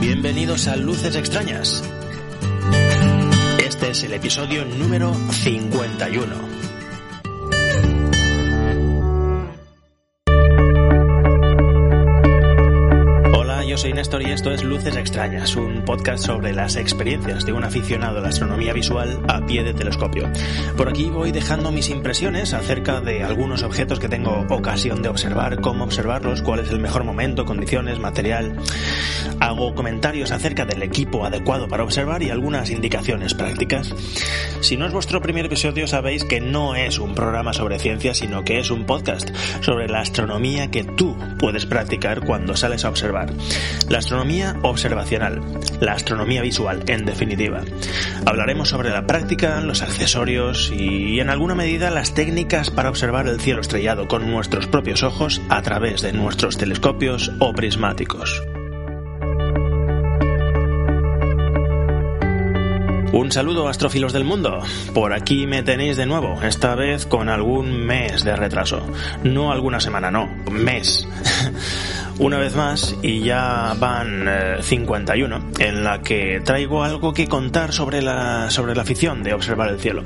Bienvenidos a Luces Extrañas. Este es el episodio número 51. Soy Néstor y esto es Luces Extrañas, un podcast sobre las experiencias de un aficionado a la astronomía visual a pie de telescopio. Por aquí voy dejando mis impresiones acerca de algunos objetos que tengo ocasión de observar, cómo observarlos, cuál es el mejor momento, condiciones, material. Hago comentarios acerca del equipo adecuado para observar y algunas indicaciones prácticas. Si no es vuestro primer episodio sabéis que no es un programa sobre ciencia, sino que es un podcast sobre la astronomía que tú puedes practicar cuando sales a observar. La astronomía observacional, la astronomía visual, en definitiva. Hablaremos sobre la práctica, los accesorios y, en alguna medida, las técnicas para observar el cielo estrellado con nuestros propios ojos a través de nuestros telescopios o prismáticos. Un saludo astrofilos del mundo. Por aquí me tenéis de nuevo, esta vez con algún mes de retraso. No alguna semana, no, mes. una vez más y ya van 51 eh, en la que traigo algo que contar sobre la, sobre la afición de observar el cielo.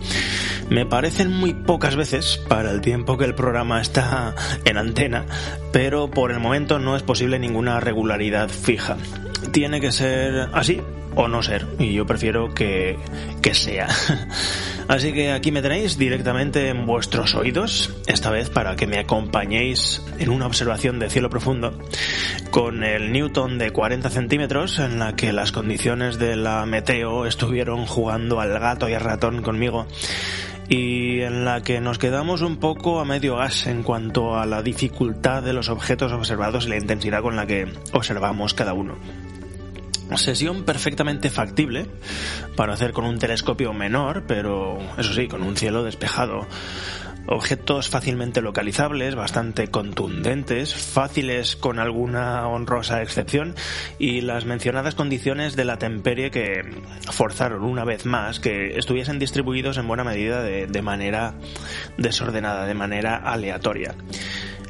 Me parecen muy pocas veces para el tiempo que el programa está en antena, pero por el momento no es posible ninguna regularidad fija. Tiene que ser así o no ser, y yo prefiero que, que sea. Así que aquí me tenéis directamente en vuestros oídos, esta vez para que me acompañéis en una observación de cielo profundo con el Newton de 40 centímetros en la que las condiciones de la meteo estuvieron jugando al gato y al ratón conmigo y en la que nos quedamos un poco a medio gas en cuanto a la dificultad de los objetos observados y la intensidad con la que observamos cada uno. Sesión perfectamente factible para hacer con un telescopio menor, pero eso sí, con un cielo despejado. Objetos fácilmente localizables, bastante contundentes, fáciles con alguna honrosa excepción y las mencionadas condiciones de la temperie que forzaron una vez más que estuviesen distribuidos en buena medida de, de manera desordenada, de manera aleatoria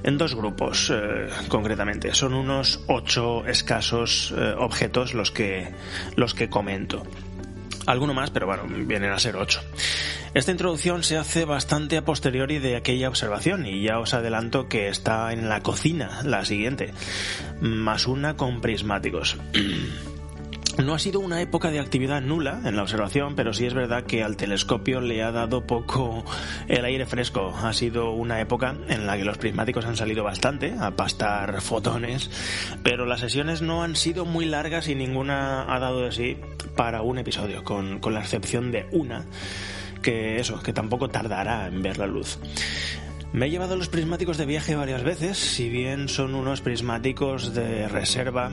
en dos grupos eh, concretamente. Son unos ocho escasos eh, objetos los que, los que comento. Alguno más, pero bueno, vienen a ser ocho. Esta introducción se hace bastante a posteriori de aquella observación y ya os adelanto que está en la cocina la siguiente, más una con prismáticos. No ha sido una época de actividad nula en la observación, pero sí es verdad que al telescopio le ha dado poco el aire fresco. Ha sido una época en la que los prismáticos han salido bastante a pastar fotones, pero las sesiones no han sido muy largas y ninguna ha dado de sí para un episodio, con, con la excepción de una que eso, que tampoco tardará en ver la luz. Me he llevado los prismáticos de viaje varias veces, si bien son unos prismáticos de reserva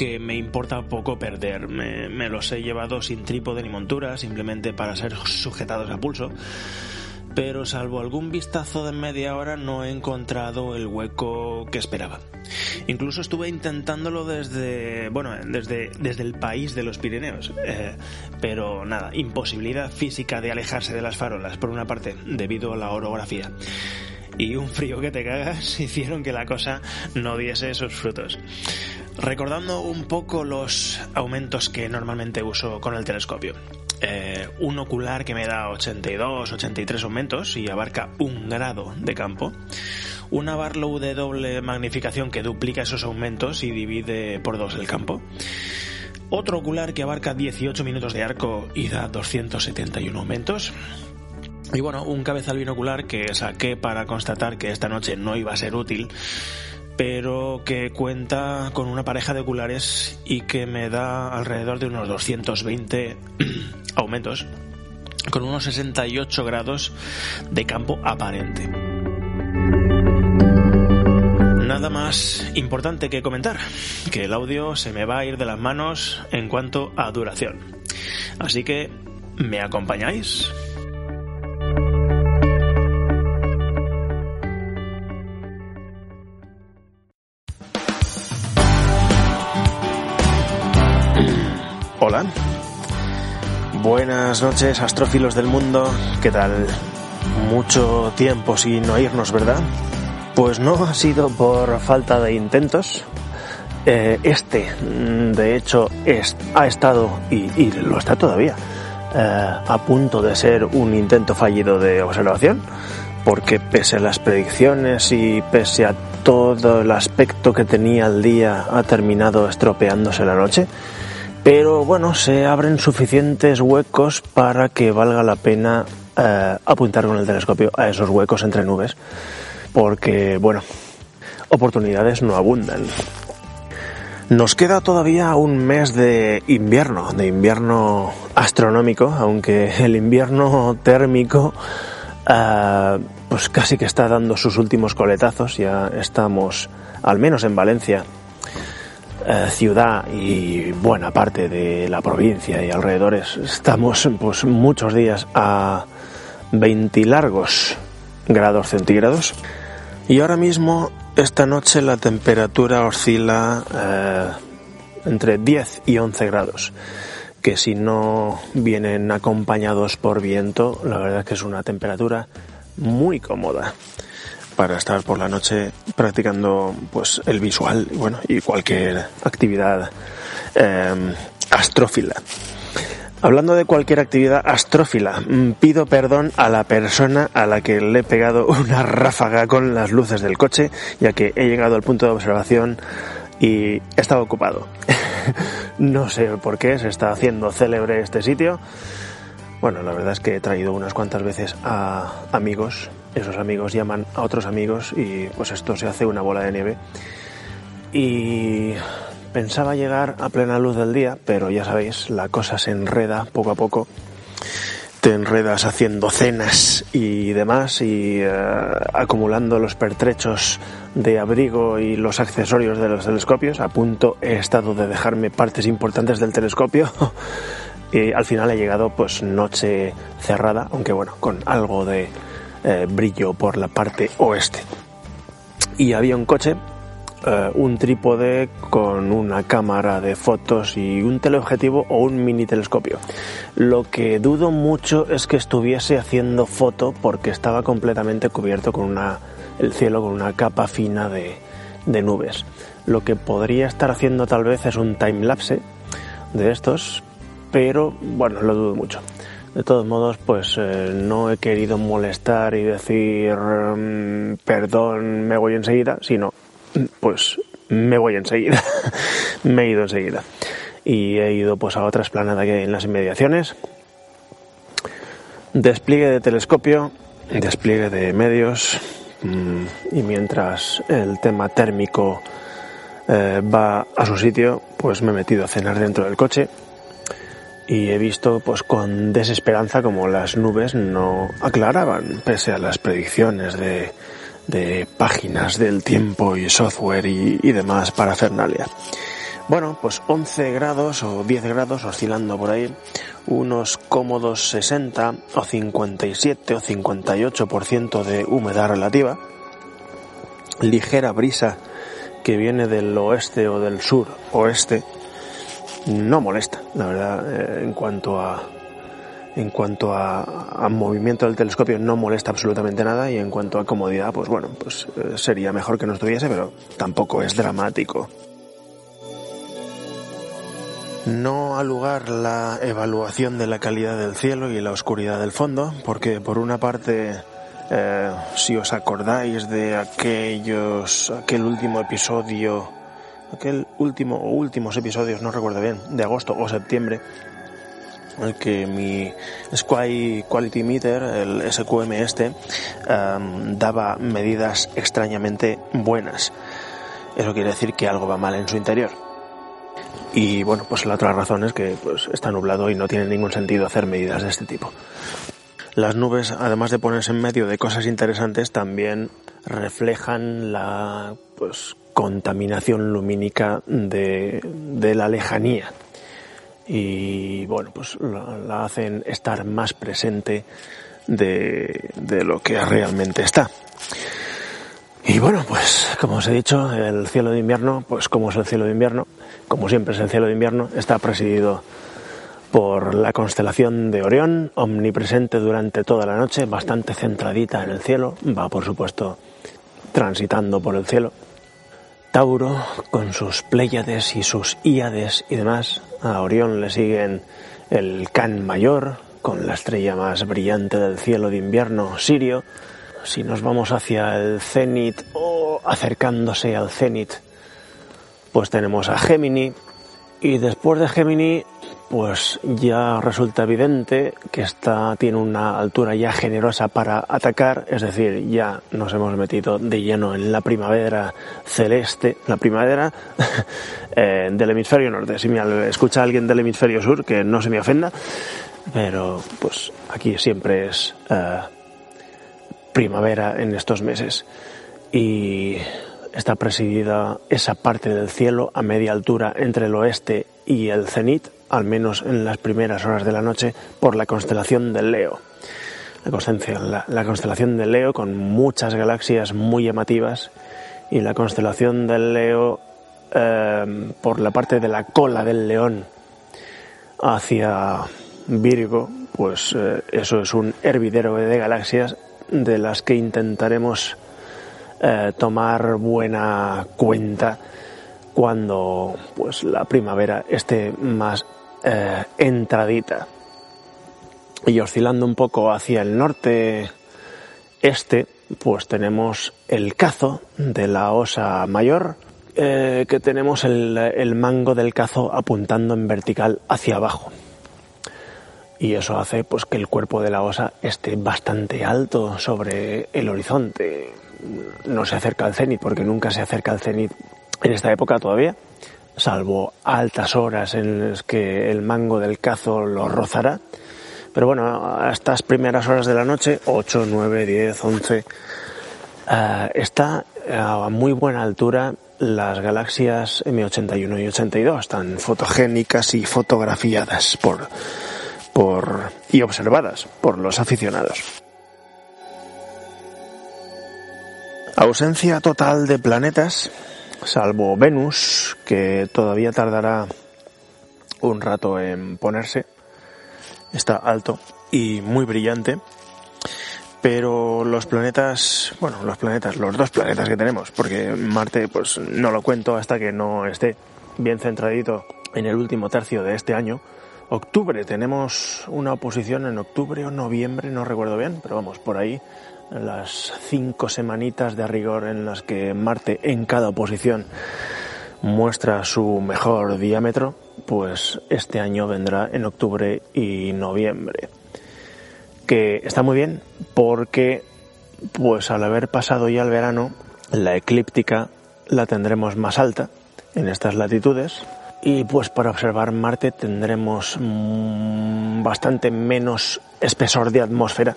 que me importa poco perder. Me, los he llevado sin trípode ni montura, simplemente para ser sujetados a pulso. Pero salvo algún vistazo de media hora no he encontrado el hueco que esperaba. Incluso estuve intentándolo desde, bueno, desde, desde el país de los Pirineos. Eh, pero nada, imposibilidad física de alejarse de las farolas, por una parte, debido a la orografía y un frío que te cagas hicieron que la cosa no diese esos frutos. Recordando un poco los aumentos que normalmente uso con el telescopio. Eh, un ocular que me da 82, 83 aumentos y abarca un grado de campo. Una Barlow de doble magnificación que duplica esos aumentos y divide por dos el campo. Otro ocular que abarca 18 minutos de arco y da 271 aumentos. Y bueno, un cabezal binocular que saqué para constatar que esta noche no iba a ser útil pero que cuenta con una pareja de oculares y que me da alrededor de unos 220 aumentos, con unos 68 grados de campo aparente. Nada más importante que comentar, que el audio se me va a ir de las manos en cuanto a duración. Así que, ¿me acompañáis? Buenas noches, astrófilos del mundo. ¿Qué tal? Mucho tiempo sin oírnos, ¿verdad? Pues no ha sido por falta de intentos. Eh, este, mm, de hecho, ha estado, y, lo está todavía, eh, a punto de ser un intento fallido de observación, porque pese a las predicciones y pese a todo el aspecto que tenía el día, ha terminado estropeándose la noche pero bueno, se abren suficientes huecos para que valga la pena eh, apuntar con el telescopio a esos huecos entre nubes, porque bueno, oportunidades no abundan. Nos queda todavía un mes de invierno, de invierno astronómico, aunque el invierno térmico eh, pues casi que está dando sus últimos coletazos, ya estamos, al menos en Valencia, eh, ciudad y buena parte de la provincia y alrededores estamos pues muchos días a 20 largos grados centígrados. Y ahora mismo esta noche la temperatura oscila eh, entre 10 y 11 grados que si no vienen acompañados por viento la verdad es que es una temperatura muy cómoda para estar por la noche practicando pues el visual bueno y cualquier actividad eh, astrófila. Hablando de cualquier actividad astrófila, mm, pido perdón a la persona a la que le he pegado una ráfaga con las luces del coche, ya que he llegado al punto de observación y estaba ocupado. no sé por qué se está haciendo célebre este sitio. Bueno, la verdad es que he traído unas cuantas veces a amigos esos amigos llaman a otros amigos y pues esto se hace una bola de nieve. Y pensaba llegar a plena luz del día, pero ya sabéis, la cosa se enreda poco a poco. Te enredas haciendo cenas y demás y eh, acumulando los pertrechos de abrigo y los accesorios de los telescopios. A punto he estado de dejarme partes importantes del telescopio y al final he llegado pues noche cerrada, aunque bueno, con algo de eh, brillo por la parte oeste. Y había un coche, eh, un trípode con una cámara de fotos y un teleobjetivo o un mini telescopio. Lo que dudo mucho es que estuviese haciendo foto porque estaba completamente cubierto con una, el cielo con una capa fina de, de nubes. Lo que podría estar haciendo tal vez es un time lapse de estos, pero bueno, lo dudo mucho. De todos modos, pues eh, no he querido molestar y decir mm, perdón, me voy enseguida, sino pues me voy enseguida. me he ido enseguida. Y he ido pues a otra esplanada que hay en las inmediaciones. Despliegue de telescopio, despliegue de medios mm, y mientras el tema térmico eh, va a su sitio, pues me he metido a cenar dentro del coche y he visto pues con desesperanza como las nubes no aclaraban pese a las predicciones de, de páginas del tiempo y software y, demás para Fernalia. Bueno, pues 11 grados o 10 grados oscilando por ahí, unos cómodos 60 o 57 o 58% de humedad relativa, ligera brisa que viene del oeste o del sur oeste, no molesta, la verdad, eh, en cuanto a en cuanto a, movimiento del telescopio no molesta absolutamente nada y en cuanto a comodidad, pues bueno, pues eh, sería mejor que no estuviese, pero tampoco es dramático. No ha lugar la evaluación de la calidad del cielo y la oscuridad del fondo, porque por una parte, eh, si os acordáis de aquellos, aquel último episodio aquel último o últimos episodios, no recuerdo bien, de agosto o septiembre, en el que mi Sky Quality Meter, el SQM este, em, daba medidas extrañamente buenas. Eso quiere decir que algo va mal en su interior. Y bueno, pues la otra razón es que pues, está nublado y no tiene ningún sentido hacer medidas de este tipo. Las nubes, además de ponerse en medio de cosas interesantes, también reflejan la pues, contaminación lumínica de, la lejanía. Y bueno, pues la, hacen estar más presente de, de lo que realmente está. Y bueno, pues como os he dicho, el cielo de invierno, pues como es el cielo de invierno, como siempre es el cielo de invierno, está presidido por la constelación de Orión, omnipresente durante toda la noche, bastante centradita en el cielo, va por supuesto transitando por el cielo. Tauro, con sus Pléyades y sus Íades y demás, a Orión le siguen el Can Mayor, con la estrella más brillante del cielo de invierno, Sirio. Si nos vamos hacia el cenit o acercándose al cenit, pues tenemos a Gémini. Y después de Gémini pues ya resulta evidente que esta tiene una altura ya generosa para atacar, es decir, ya nos hemos metido de lleno en la primavera celeste, la primavera eh, del hemisferio norte. Si me escucha alguien del hemisferio sur, que no se me ofenda, pero pues aquí siempre es eh, primavera en estos meses. Y está presidida esa parte del cielo a media altura entre el oeste y el cenit, al menos en las primeras horas de la noche, por la constelación del Leo. La constelación, la, constelación del Leo con muchas galaxias muy llamativas y la constelación del Leo eh, por la parte de la cola del león hacia Virgo, pues eh, eso es un hervidero de galaxias de las que intentaremos eh, tomar buena cuenta cuando pues la primavera esté más eh, entradita. Y oscilando un poco hacia el norte este pues tenemos el cazo de la osa mayor eh, que tenemos el, el mango del cazo apuntando en vertical hacia abajo. Y eso hace pues que el cuerpo de la osa esté bastante alto sobre el horizonte. No se acerca al cenit porque nunca se acerca al cenit en esta época todavía, salvo altas horas en las que el mango del cazo lo rozará. Pero bueno, a estas primeras horas de la noche, 8, 9, 10, 11, está a muy buena altura las galaxias M81 y 82, tan fotogénicas y fotografiadas por, por, y observadas por los aficionados. Ausencia total de planetas salvo Venus, que todavía tardará un rato en ponerse. Está alto y muy brillante. Pero los planetas, bueno, los planetas, los dos planetas que tenemos, porque Marte pues no lo cuento hasta que no esté bien centradito en el último tercio de este año. Octubre, tenemos una oposición en octubre o noviembre, no recuerdo bien, pero vamos, por ahí las cinco semanitas de rigor en las que Marte en cada oposición muestra su mejor diámetro, pues este año vendrá en octubre y noviembre. Que está muy bien porque pues al haber pasado ya el verano, la eclíptica la tendremos más alta en estas latitudes y pues para observar Marte tendremos mm, bastante menos espesor de atmósfera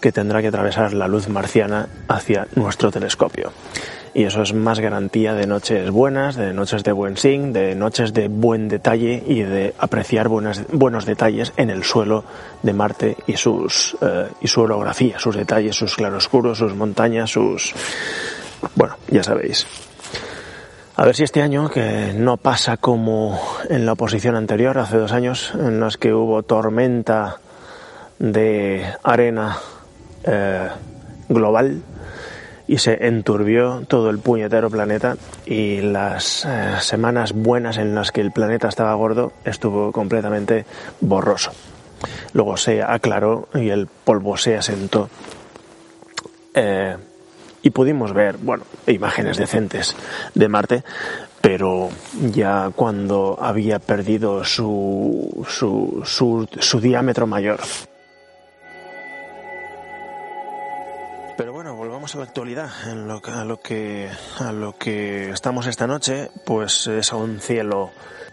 que tendrá que atravesar la luz marciana hacia nuestro telescopio. Y eso es más garantía de noches buenas, de noches de buen zinc, de noches de buen detalle y de apreciar buenos detalles en el suelo de Marte y, sus, eh, y su orografía, sus detalles, sus claroscuros, sus montañas, sus... Bueno, ya sabéis. A ver si este año, que no pasa como en la oposición anterior, hace dos años, en las que hubo tormenta de arena eh, global y se enturbió todo el puñetero planeta y las eh, semanas buenas en las que el planeta estaba gordo estuvo completamente borroso. Luego se aclaró y el polvo se asentó eh, y pudimos ver, bueno, imágenes decentes de Marte, pero ya cuando había perdido su, su, su, su diámetro mayor. Vamos a la actualidad, en lo, a, lo que, a lo que estamos esta noche, pues es a un cielo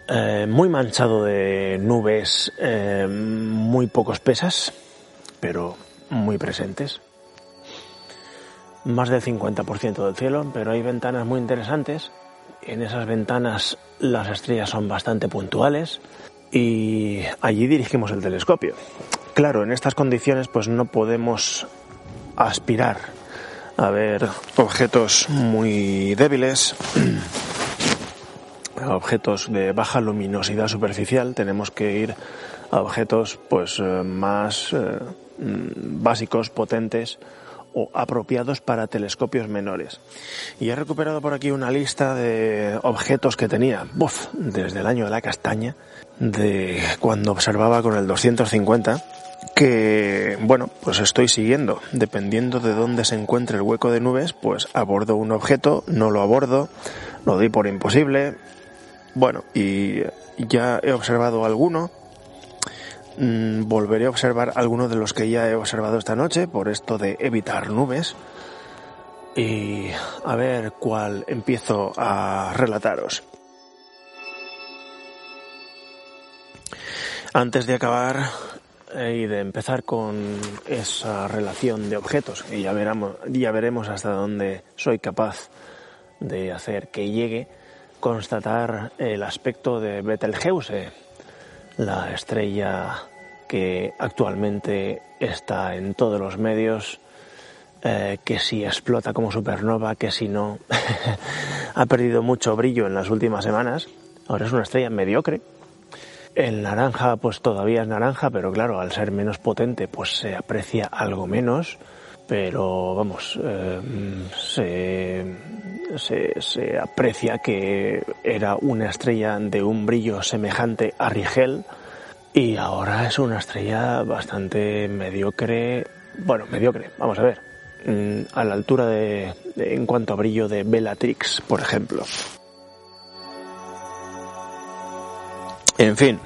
eh, muy manchado de nubes eh, muy poco espesas, pero muy presentes. Más del 50% del cielo, pero hay ventanas muy interesantes. En esas ventanas las estrellas son bastante puntuales y allí dirigimos el telescopio. Claro, en estas condiciones pues no podemos aspirar a ver. Objetos muy débiles, objetos de baja luminosidad superficial, tenemos que ir a objetos pues eh, más eh, mm, básicos, potentes o apropiados para telescopios menores. Y he recuperado por aquí una lista de objetos que tenía, desde el año de la castaña, de cuando observaba con el 250 que, bueno, pues estoy siguiendo. Dependiendo de dónde se encuentre el hueco de nubes, pues abordo un objeto, no lo abordo, lo doy por imposible. Bueno, y ya he observado alguno. Mm, volveré a observar algunos de los que ya he observado esta noche por esto de evitar nubes. Y a ver cuál empiezo a relataros. Antes de acabar, y de empezar con esa relación de objetos y ya veremos, ya veremos hasta dónde soy capaz de hacer que llegue, constatar el aspecto de Betelgeuse, la estrella que actualmente está en todos los medios, eh, que si explota como supernova, que si no, ha perdido mucho brillo en las últimas semanas. Ahora es una estrella mediocre, el naranja pues todavía es naranja, pero claro, al ser menos potente pues se aprecia algo menos, pero vamos, eh, se, se, aprecia que era una estrella de un brillo semejante a Rigel y ahora es una estrella bastante mediocre, bueno, mediocre, vamos a ver, mm, a la altura de en cuanto a brillo de Bellatrix, por ejemplo. En fin,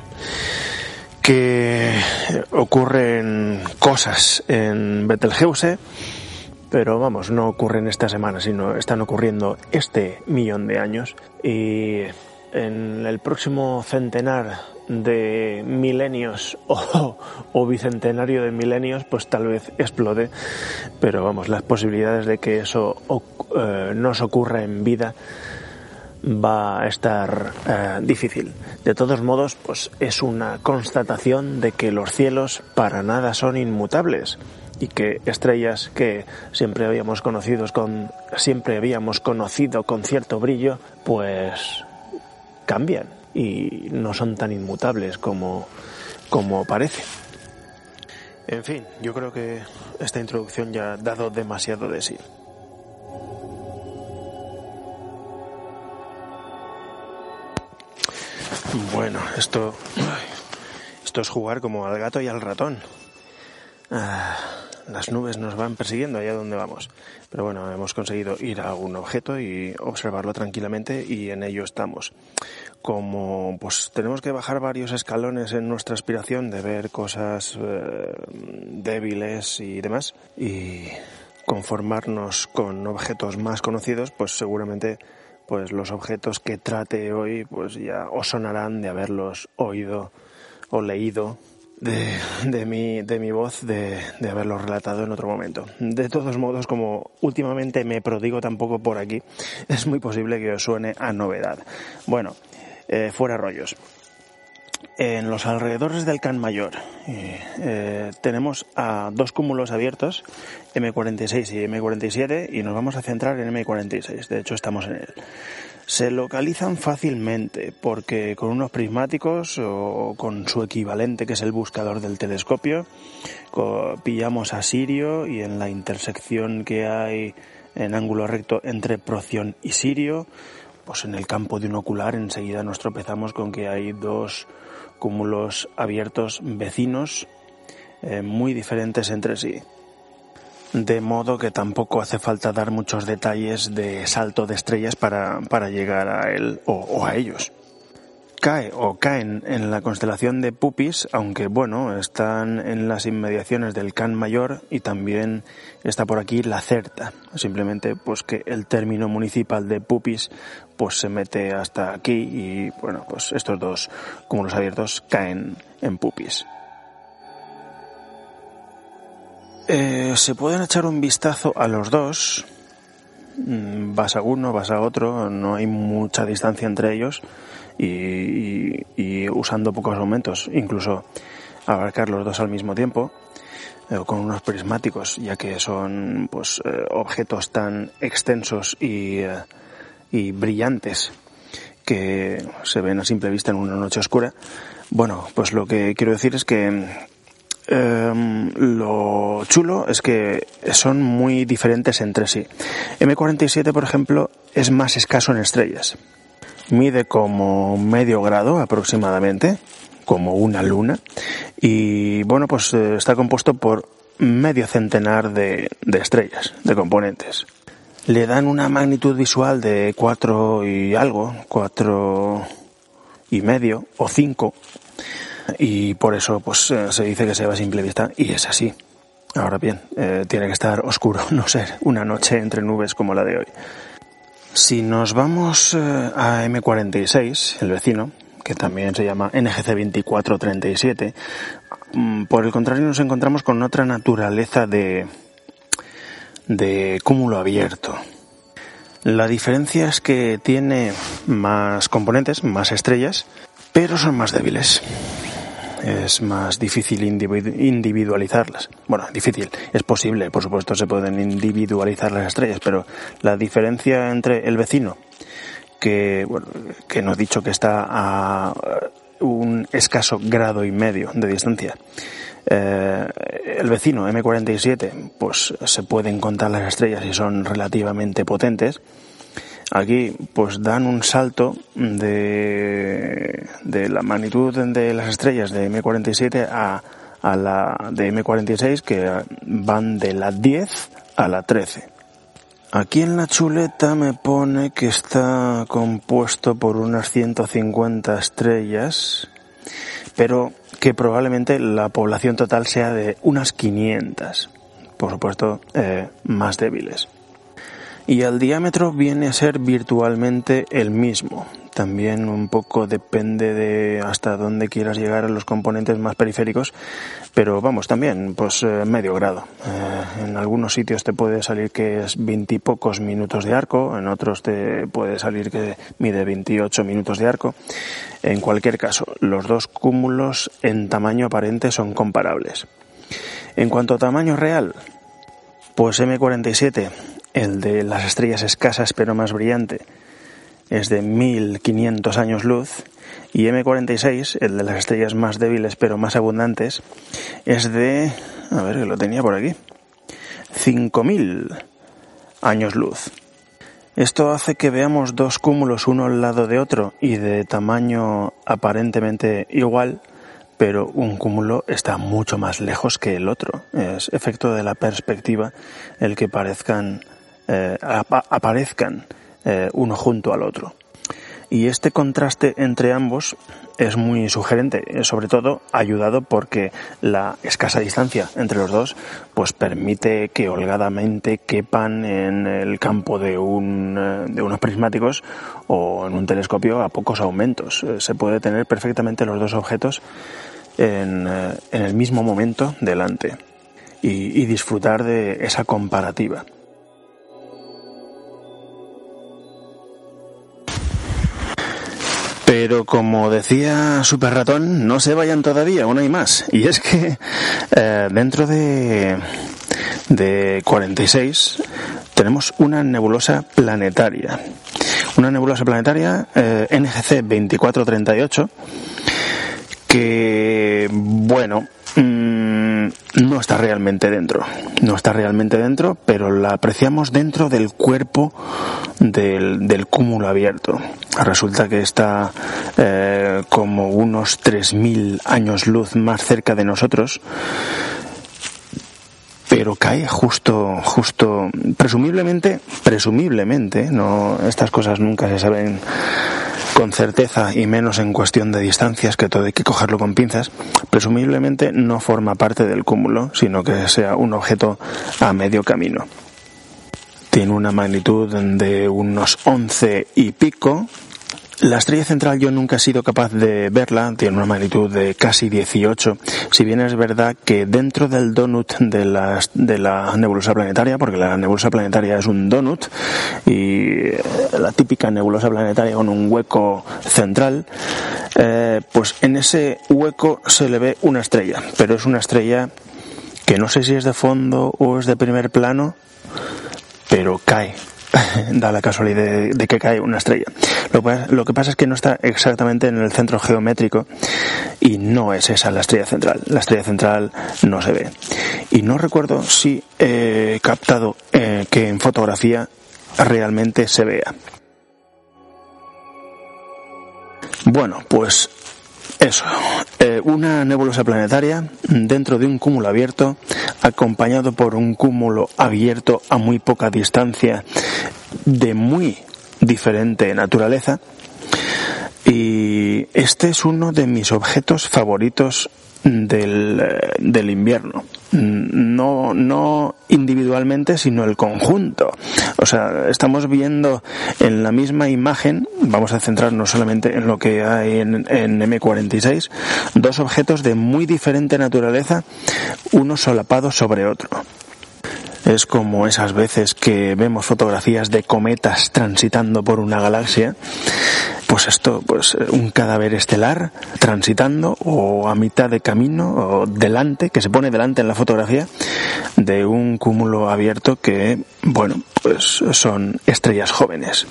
que ocurren cosas en Betelgeuse, pero vamos, no ocurren esta semana, sino están ocurriendo este millón de años. Y en el próximo centenar de milenios o, bicentenario de milenios, pues tal vez explote, pero vamos, las posibilidades de que eso eh, nos ocurra en vida va a estar eh, difícil. De todos modos, pues es una constatación de que los cielos para nada son inmutables y que estrellas que siempre habíamos conocido con siempre habíamos conocido con cierto brillo, pues cambian y no son tan inmutables como como parece. En fin, yo creo que esta introducción ya ha dado demasiado de sí. Bueno, esto, esto es jugar como al gato y al ratón. Ah, las nubes nos van persiguiendo allá donde vamos. Pero bueno, hemos conseguido ir a un objeto y observarlo tranquilamente y en ello estamos. Como pues tenemos que bajar varios escalones en nuestra aspiración de ver cosas eh, débiles y demás y conformarnos con objetos más conocidos, pues seguramente pues los objetos que trate hoy pues ya os sonarán de haberlos oído o leído de, de, mi, de mi voz de, de haberlos relatado en otro momento. De todos modos, como últimamente me prodigo tampoco por aquí, es muy posible que os suene a novedad. Bueno, eh, fuera rollos en los alrededores del Can Mayor eh, tenemos a dos cúmulos abiertos, M46 y M47, y nos vamos a centrar en M46. De hecho, estamos en él. Se localizan fácilmente porque con unos prismáticos o con su equivalente, que es el buscador del telescopio, pillamos a Sirio y en la intersección que hay en ángulo recto entre Proción y Sirio, pues en el campo de un ocular enseguida nos tropezamos con que hay dos cúmulos abiertos vecinos eh, muy diferentes entre sí. De modo que tampoco hace falta dar muchos detalles de salto de estrellas para, llegar a él o, a ellos. Cae o caen en la constelación de Pupis, aunque bueno, están en las inmediaciones del Can Mayor y también está por aquí la Certa. Simplemente pues que el término municipal de Pupis pues se mete hasta aquí y bueno, pues estos dos cúmulos abiertos caen en Pupis. Eh, se pueden echar un vistazo a los dos. Mm, vas a uno, vas a otro, no hay mucha distancia entre ellos y, usando pocos aumentos, incluso abarcar los dos al mismo tiempo eh, con unos prismáticos, ya que son pues eh, objetos tan extensos y, y brillantes que se ven a simple vista en una noche oscura. Bueno, pues lo que quiero decir es que Em, lo chulo es que son muy diferentes entre sí. M47, por ejemplo, es más escaso en estrellas. Mide como medio grado aproximadamente, como una luna. Y bueno, pues eh, está compuesto por medio centenar de, de estrellas, de componentes. Le dan una magnitud visual de 4 y algo, 4 y medio o 5 y por eso pues eh, se dice que se va a simple vista y es así. Ahora bien, eh, tiene que estar oscuro, no ser una noche entre nubes como la de hoy. Si nos vamos eh, a M46, el vecino, que también se llama NGC 2437, mm, por el contrario nos encontramos con otra naturaleza de, de cúmulo abierto. La diferencia es que tiene más componentes, más estrellas, pero son más débiles es más difícil individualizarlas. Bueno, difícil, es posible, por supuesto se pueden individualizar las estrellas, pero la diferencia entre el vecino, que, bueno, que nos ha dicho que está a un escaso grado y medio de distancia, eh, el vecino M47, pues se pueden contar las estrellas y son relativamente potentes, Aquí pues dan un salto de, de la magnitud de las estrellas de M47 a, a la de M46 que van de la 10 a la 13. Aquí en la chuleta me pone que está compuesto por unas 150 estrellas, pero que probablemente la población total sea de unas 500, por supuesto eh, más débiles y el diámetro viene a ser virtualmente el mismo. También un poco depende de hasta dónde quieras llegar a los componentes más periféricos, pero vamos, también pues eh, medio grado. Eh, en algunos sitios te puede salir que es veintipocos minutos de arco, en otros te puede salir que mide 28 minutos de arco. En cualquier caso, los dos cúmulos en tamaño aparente son comparables. En cuanto a tamaño real, pues M47 el de las estrellas escasas pero más brillante es de 1500 años luz y M46, el de las estrellas más débiles pero más abundantes, es de, a ver, lo tenía por aquí, 5000 años luz. Esto hace que veamos dos cúmulos uno al lado de otro y de tamaño aparentemente igual, pero un cúmulo está mucho más lejos que el otro. Es efecto de la perspectiva el que parezcan eh, aparezcan eh, uno junto al otro. Y este contraste entre ambos es muy sugerente, eh, sobre todo ayudado porque la escasa distancia entre los dos pues permite que holgadamente quepan en el campo de, un, de unos prismáticos o en un telescopio a pocos aumentos. Se puede tener perfectamente los dos objetos en, en el mismo momento delante y disfrutar de esa comparativa. Pero como decía Super Ratón, no se vayan todavía, aún hay más. Y es que eh, dentro de, de 46 tenemos una nebulosa planetaria. Una nebulosa planetaria eh, NGC 2438 que, bueno, no está realmente dentro. No está realmente dentro, pero la apreciamos dentro del cuerpo del, del cúmulo abierto. Resulta que está eh, como unos 3.000 años luz más cerca de nosotros, pero cae justo, justo, presumiblemente, presumiblemente, no, estas cosas nunca se saben con certeza y menos en cuestión de distancias, que todo hay que cogerlo con pinzas, presumiblemente no forma parte del cúmulo, sino que sea un objeto a medio camino. Tiene una magnitud de unos 11 y pico, la estrella central yo nunca he sido capaz de verla, tiene una magnitud de casi 18, si bien es verdad que dentro del donut de la, de la nebulosa planetaria, porque la nebulosa planetaria es un donut, y la típica nebulosa planetaria con un hueco central, eh, pues en ese hueco se le ve una estrella, pero es una estrella que no sé si es de fondo o es de primer plano, pero cae da la casualidad de, que cae una estrella. Lo, que pasa es que no está exactamente en el centro geométrico y no es esa la estrella central. La estrella central no se ve. Y no recuerdo si he captado eh, que en fotografía realmente se vea. Bueno, pues eso, eh, una nebulosa planetaria dentro de un cúmulo abierto, acompañado por un cúmulo abierto a muy poca distancia de muy diferente naturaleza. Y este es uno de mis objetos favoritos del, eh, del invierno. No, no individualmente, sino el conjunto. O sea, estamos viendo en la misma imagen, vamos a centrarnos solamente en lo que hay en, en M46, dos objetos de muy diferente naturaleza, uno solapado sobre otro. Es como esas veces que vemos fotografías de cometas transitando por una galaxia. Pues esto, pues un cadáver estelar transitando o a mitad de camino o delante, que se pone delante en la fotografía de un cúmulo abierto que, bueno, pues son estrellas jóvenes.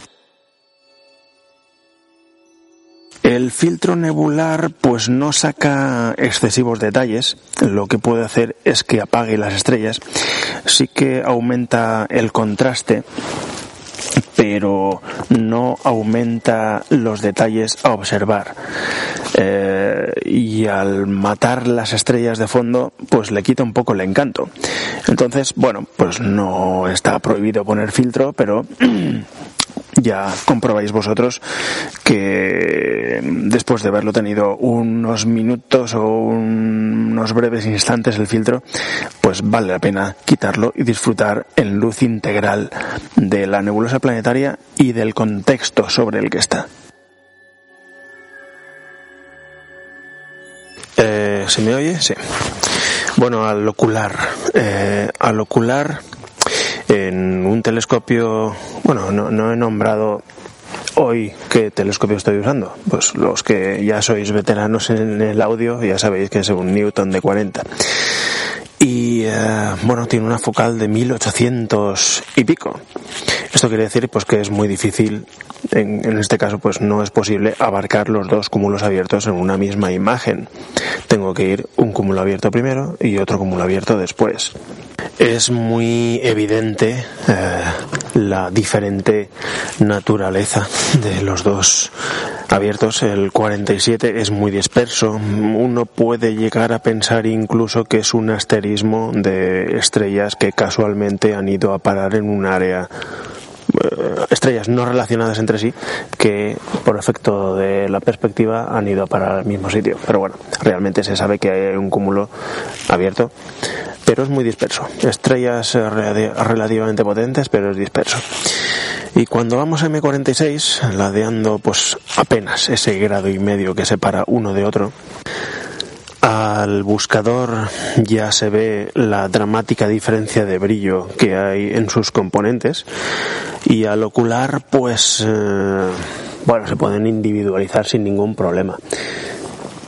El filtro nebular pues no saca excesivos detalles, lo que puede hacer es que apague las estrellas, sí que aumenta el contraste pero no aumenta los detalles a observar. Eh, y al matar las estrellas de fondo, pues le quita un poco el encanto. Entonces, bueno, pues no está prohibido poner filtro, pero ya comprobáis vosotros que después de haberlo tenido unos minutos o unos breves instantes el filtro, pues vale la pena quitarlo y disfrutar en luz integral de la nebulosa planetaria y del contexto sobre el que está. Eh, ¿Se me oye? Sí. Bueno, al ocular. Eh, al ocular en un telescopio, bueno, no, he nombrado hoy qué telescopio estoy usando. Pues los que ya sois veteranos en el audio ya sabéis que es un Newton de 40. Y eh, bueno, tiene una focal de 1800 y pico. Esto quiere decir pues que es muy difícil, en, en, este caso pues no es posible abarcar los dos cúmulos abiertos en una misma imagen. Tengo que ir un cúmulo abierto primero y otro cúmulo abierto después es muy evidente eh, la diferente naturaleza de los dos abiertos. El 47 es muy disperso. Uno puede llegar a pensar incluso que es un asterismo de estrellas que casualmente han ido a parar en un área eh, estrellas no relacionadas entre sí que por efecto de la perspectiva han ido a parar al mismo sitio. Pero bueno, realmente se sabe que hay un cúmulo abierto pero es muy disperso. Estrellas eh, relativamente potentes, pero es disperso. Y cuando vamos a M46, ladeando pues apenas ese grado y medio que separa uno de otro, al buscador ya se ve la dramática diferencia de brillo que hay en sus componentes y al ocular pues eh, bueno se pueden individualizar sin ningún problema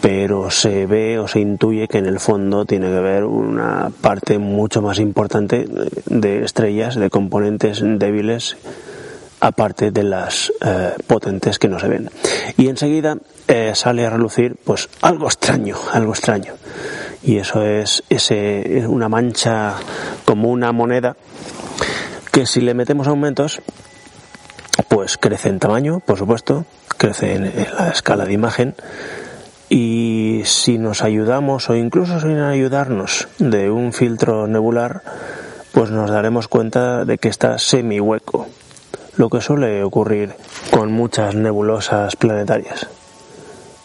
pero se ve o se intuye que en el fondo tiene que haber una parte mucho más importante de estrellas, de componentes débiles, aparte de las eh, potentes que no se ven. Y enseguida eh, sale a relucir pues algo extraño, algo extraño. Y eso es ese, una mancha como una moneda que si le metemos aumentos, pues crece en tamaño, por supuesto, crece en la escala de imagen, y si nos ayudamos o incluso sin ayudarnos de un filtro nebular, pues nos daremos cuenta de que está semi hueco. lo que suele ocurrir con muchas nebulosas planetarias.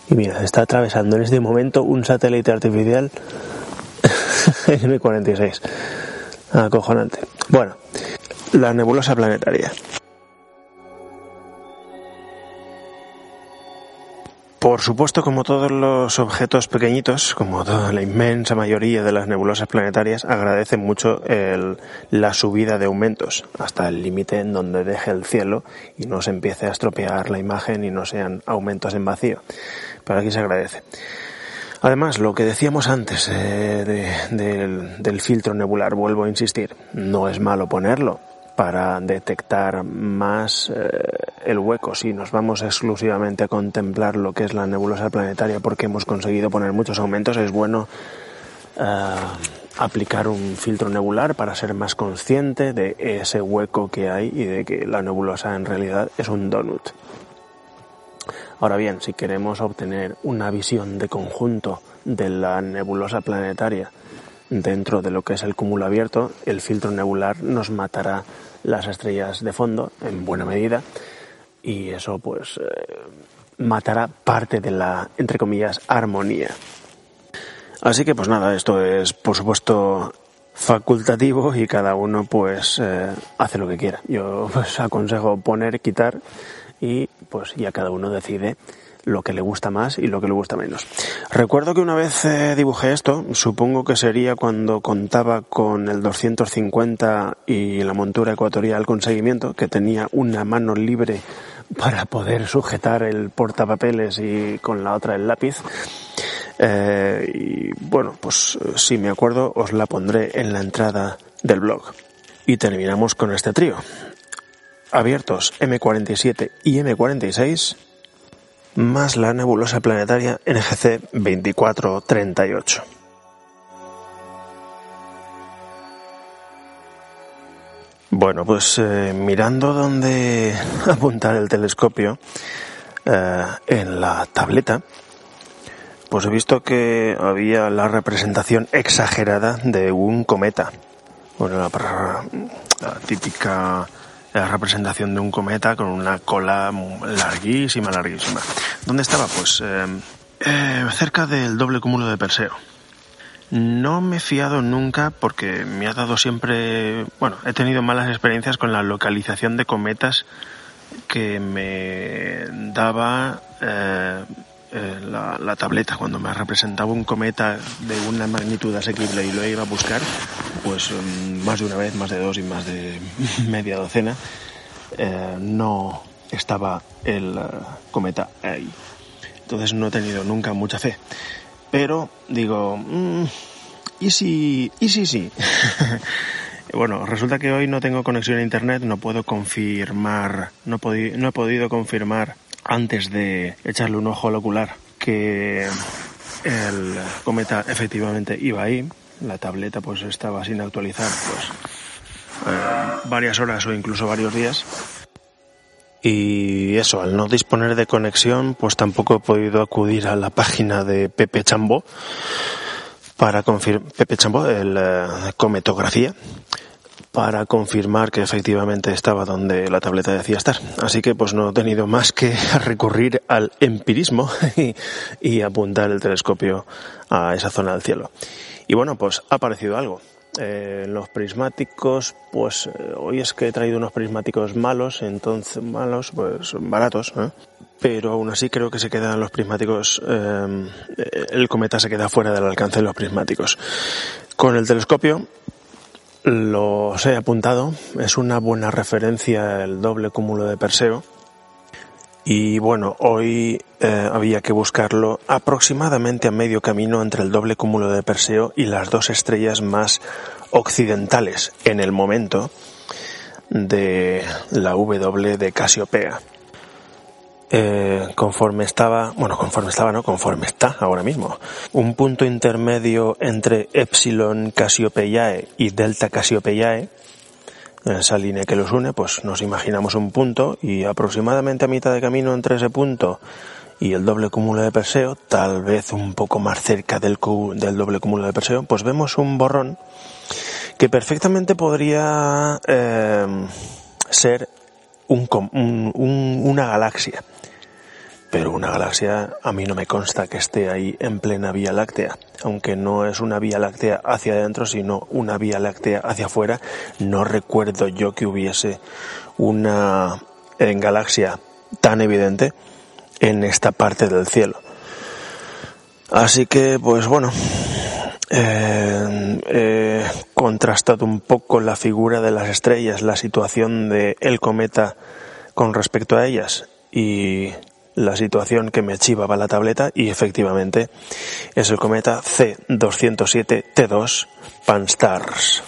Y mira, está atravesando en este momento un satélite artificial M46. Acojonante. Bueno, la nebulosa planetaria. Por supuesto, como todos los objetos pequeñitos, como toda la inmensa mayoría de las nebulosas planetarias, agradecen mucho la subida de aumentos hasta el límite en donde deje el cielo y no se empiece a estropear la imagen y no sean aumentos en vacío. Pero aquí se agradece. Además, lo que decíamos antes eh, del filtro nebular, vuelvo a insistir, no es malo ponerlo, para detectar más eh, el hueco. Si nos vamos exclusivamente a contemplar lo que es la nebulosa planetaria porque hemos conseguido poner muchos aumentos, es bueno eh, aplicar un filtro nebular para ser más consciente de ese hueco que hay y de que la nebulosa en realidad es un donut. Ahora bien, si queremos obtener una visión de conjunto de la nebulosa planetaria dentro de lo que es el cúmulo abierto, el filtro nebular nos matará las estrellas de fondo en buena medida y eso pues eh, matará parte de la, entre comillas, armonía. Así que pues nada, esto es por supuesto facultativo y cada uno pues eh, hace lo que quiera. Yo pues aconsejo poner, quitar y pues ya cada uno decide lo que le gusta más y lo que le gusta menos. Recuerdo que una vez eh, dibujé esto, supongo que sería cuando contaba con el 250 y la montura ecuatorial con seguimiento, que tenía una mano libre para poder sujetar el portapapeles y con la otra el lápiz. Eh, y bueno, pues si me acuerdo os la pondré en la entrada del blog. Y terminamos con este trío. Abiertos M47 y M46 más la nebulosa planetaria NGC 2438. Bueno, pues eh, mirando dónde apuntar el telescopio eh, en la tableta, pues he visto que había la representación exagerada de un cometa. Bueno, la típica la representación de un cometa con una cola larguísima, larguísima. ¿Dónde estaba? Pues eh, eh, cerca del doble cúmulo de Perseo. No me he fiado nunca porque me ha dado siempre, bueno, he tenido malas experiencias con la localización de cometas que me daba eh, la, tableta cuando me representaba un cometa de una magnitud asequible y lo iba a buscar, pues mm, más de una vez, más de dos y más de media docena, eh, no estaba el eh, cometa ahí. Entonces no he tenido nunca mucha fe. Pero digo, mm, ¿y si, y si, sí? bueno, resulta que hoy no tengo conexión a internet, no puedo confirmar, no, no he podido confirmar antes de echarle un ojo al ocular que el cometa efectivamente iba ahí. La tableta pues estaba sin actualizar pues eh, varias horas o incluso varios días. Y eso, al no disponer de conexión, pues tampoco he podido acudir a la página de Pepe Chambó para confirmar, Pepe Chambó, el eh, cometografía, para confirmar que efectivamente estaba donde la tableta decía estar. Así que pues no he tenido más que recurrir al empirismo y, apuntar el telescopio a esa zona del cielo. Y bueno, pues ha aparecido algo. Eh, los prismáticos, pues eh, hoy es que he traído unos prismáticos malos, entonces malos, pues baratos, pero aún así creo que se quedan los prismáticos, eh, el cometa se queda fuera del alcance de los prismáticos. Con el telescopio los he apuntado, es una buena referencia el doble cúmulo de Perseo. Y bueno, hoy eh, había que buscarlo aproximadamente a medio camino entre el doble cúmulo de Perseo y las dos estrellas más occidentales en el momento de la W de Casiopea. Eh, conforme estaba, bueno, conforme estaba, no, conforme está ahora mismo, un punto intermedio entre Epsilon Cassiopeiae y Delta Cassiopeiae, en esa línea que los une, pues nos imaginamos un punto y aproximadamente a mitad de camino entre ese punto y el doble cúmulo de Perseo, tal vez un poco más cerca del, del doble cúmulo de Perseo, pues vemos un borrón que perfectamente podría eh, ser una galaxia. Pero una galaxia a mí no me consta que esté ahí en plena Vía Láctea. Aunque no es una Vía Láctea hacia adentro, sino una Vía Láctea hacia afuera. No recuerdo yo que hubiese una en galaxia tan evidente en esta parte del cielo. Así que, pues bueno, eh, contrastado un poco la figura de las estrellas, la situación de el cometa con respecto a ellas y la situación que me archivaba la tableta y efectivamente es el cometa C207T2 Pan-STARRS.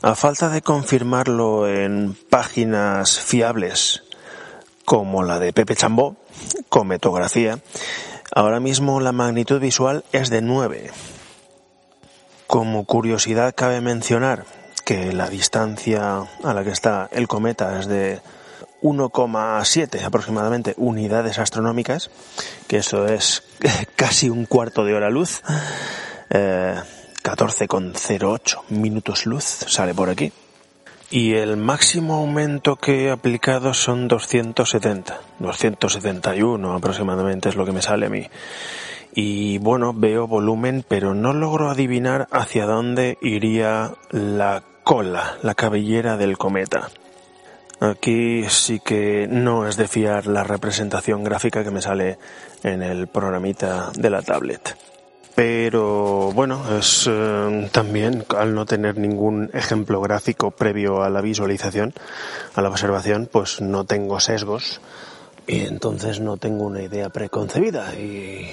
A falta de confirmarlo en páginas fiables como la de Pepe Chambó, Cometografía, ahora mismo la magnitud visual es de 9. Como curiosidad cabe mencionar que la distancia a la que está el cometa es de 1,7 aproximadamente unidades astronómicas, que eso es casi un cuarto de hora luz. Eh, 14,08 minutos luz sale por aquí. Y el máximo aumento que he aplicado son 270, 271 aproximadamente es lo que me sale a mí. Y bueno, veo volumen, pero no logro adivinar hacia dónde iría la cola, la cabellera del cometa. Aquí sí que no es de fiar la representación gráfica que me sale en el programita de la tablet pero bueno, es eh, también al no tener ningún ejemplo gráfico previo a la visualización, a la observación, pues no tengo sesgos y entonces no tengo una idea preconcebida y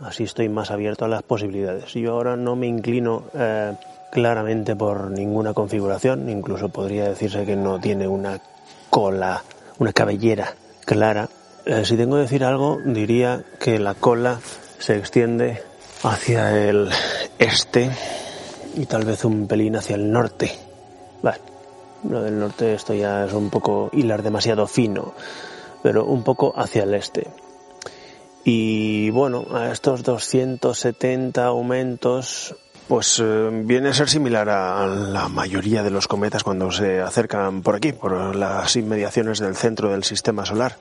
así estoy más abierto a las posibilidades. Yo ahora no me inclino eh, claramente por ninguna configuración, incluso podría decirse que no tiene una cola, una cabellera clara. Eh, si tengo que decir algo, diría que la cola se extiende hacia el este y tal vez un pelín hacia el norte. Lo del norte esto ya es un poco hilar demasiado fino, pero un poco hacia el este. Y bueno, a estos 270 aumentos, pues eh, viene a ser similar a la mayoría de los cometas cuando se acercan por aquí, por las inmediaciones del centro del sistema solar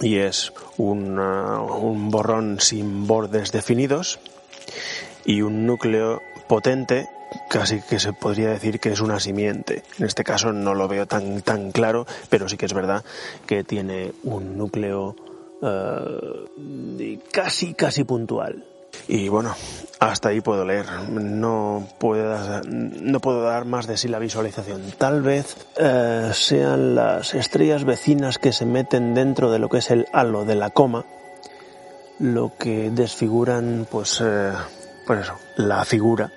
y es un borrón sin bordes definidos y un núcleo potente casi que se podría decir que es una simiente. En este caso no lo veo tan, tan claro, pero sí que es verdad que tiene un núcleo eh, casi, casi puntual. Y bueno, hasta ahí puedo leer. No puedo, no puedo dar más de sí la visualización. Tal vez eh, sean las estrellas vecinas que se meten dentro de lo que es el halo de la coma lo que desfiguran, pues, eh, pues eso, la figura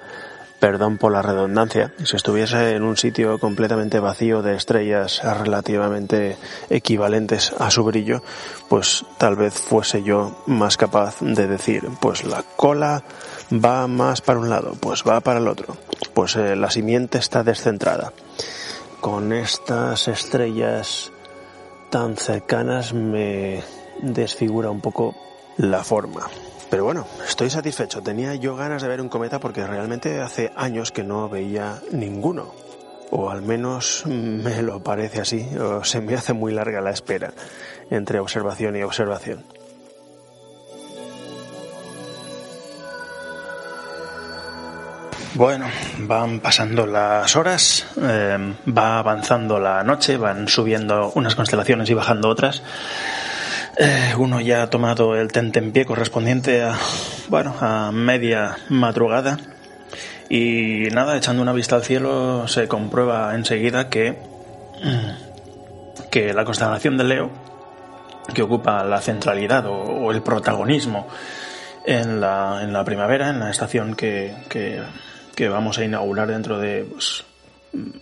perdón por la redundancia, si estuviese en un sitio completamente vacío de estrellas relativamente equivalentes a su brillo, pues tal vez fuese yo más capaz de decir, pues la cola va más para un lado, pues va para el otro, pues eh, la simiente está descentrada. Con estas estrellas tan cercanas me desfigura un poco la forma. Pero bueno, estoy satisfecho. Tenía yo ganas de ver un cometa porque realmente hace años que no veía ninguno. O al menos me lo parece así, o se me hace muy larga la espera entre observación y observación. Bueno, van pasando las horas, eh, va avanzando la noche, van subiendo unas constelaciones y bajando otras. Eh, uno ya ha tomado el tentempié correspondiente a, bueno, a media madrugada. Y nada, echando una vista al cielo, se comprueba enseguida que, que la constelación de Leo, que ocupa la centralidad o, el protagonismo en la, en la, primavera, en la estación que, que, vamos a inaugurar dentro de pues,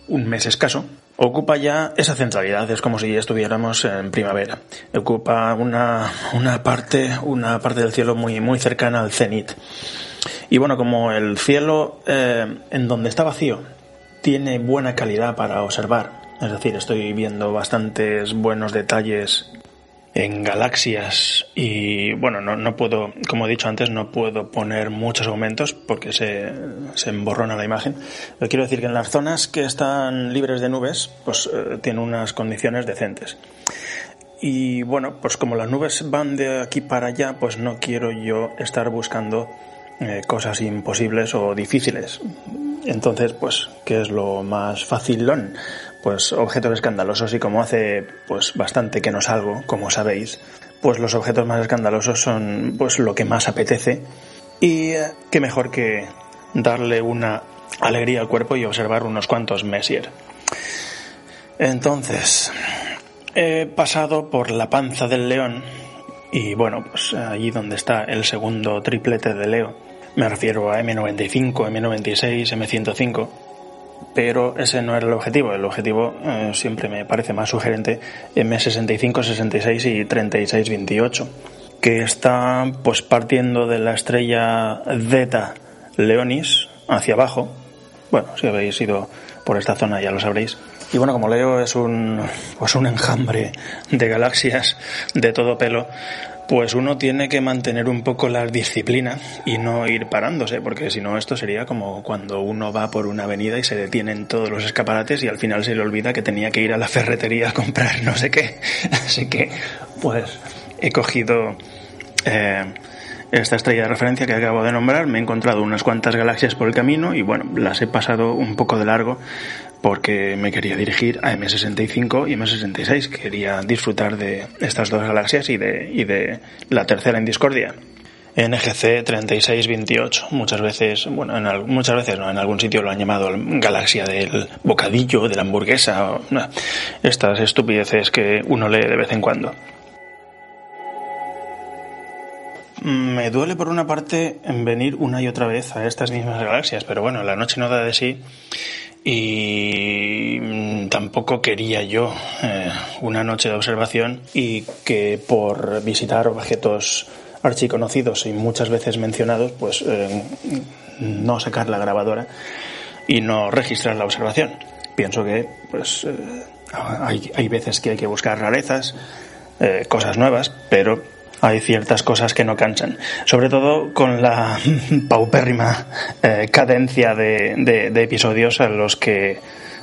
un mes escaso, ocupa ya esa centralidad, es como si estuviéramos en primavera. Ocupa una, una parte, una parte del cielo muy, muy cercana al cenit. Y bueno, como el cielo eh, en donde está vacío tiene buena calidad para observar, es decir, estoy viendo bastantes buenos detalles en galaxias y bueno, no, no, puedo, como he dicho antes, no puedo poner muchos aumentos porque se, se emborrona la imagen. Pero quiero decir que en las zonas que están libres de nubes, pues eh, tiene unas condiciones decentes. Y bueno, pues como las nubes van de aquí para allá, pues no quiero yo estar buscando eh, cosas imposibles o difíciles. Entonces, pues, ¿qué es lo más facilón? Pues objetos escandalosos y como hace pues bastante que no salgo, como sabéis, pues los objetos más escandalosos son pues lo que más apetece y eh, qué mejor que darle una alegría al cuerpo y observar unos cuantos Messier. Entonces, he pasado por la panza del león y bueno, pues allí donde está el segundo triplete de Leo, me refiero a M95, M96, M105, pero ese no era el objetivo. El objetivo eh, siempre me parece más sugerente M65, 66 y 36, 28, que está pues partiendo de la estrella Zeta Leonis hacia abajo. Bueno, si habéis ido por esta zona ya lo sabréis. Y bueno, como Leo es un, pues un enjambre de galaxias de todo pelo, pues uno tiene que mantener un poco la disciplina y no ir parándose, porque si no esto sería como cuando uno va por una avenida y se detienen todos los escaparates y al final se le olvida que tenía que ir a la ferretería a comprar no sé qué. Así que, pues, he cogido eh, esta estrella de referencia que acabo de nombrar, me he encontrado unas cuantas galaxias por el camino y bueno, las he pasado un poco de largo porque me quería dirigir a M65 y M66. Quería disfrutar de estas dos galaxias y de, y de la tercera en discordia. NGC 3628. Muchas veces, bueno, en, muchas veces no, en algún sitio lo han llamado galaxia del bocadillo, de la hamburguesa, estas estupideces que uno lee de vez en cuando. Me duele por una parte en venir una y otra vez a estas mismas galaxias, pero bueno, la noche no da de sí y mm, tampoco quería yo eh, una noche de observación y que por visitar objetos archiconocidos y muchas veces mencionados, pues eh, no sacar la grabadora y no registrar la observación. Pienso que pues eh, hay, hay, veces que hay que buscar rarezas, cosas nuevas, pero hay ciertas cosas que no cansan. Sobre todo con la paupérrima eh, cadencia de, episodios a los que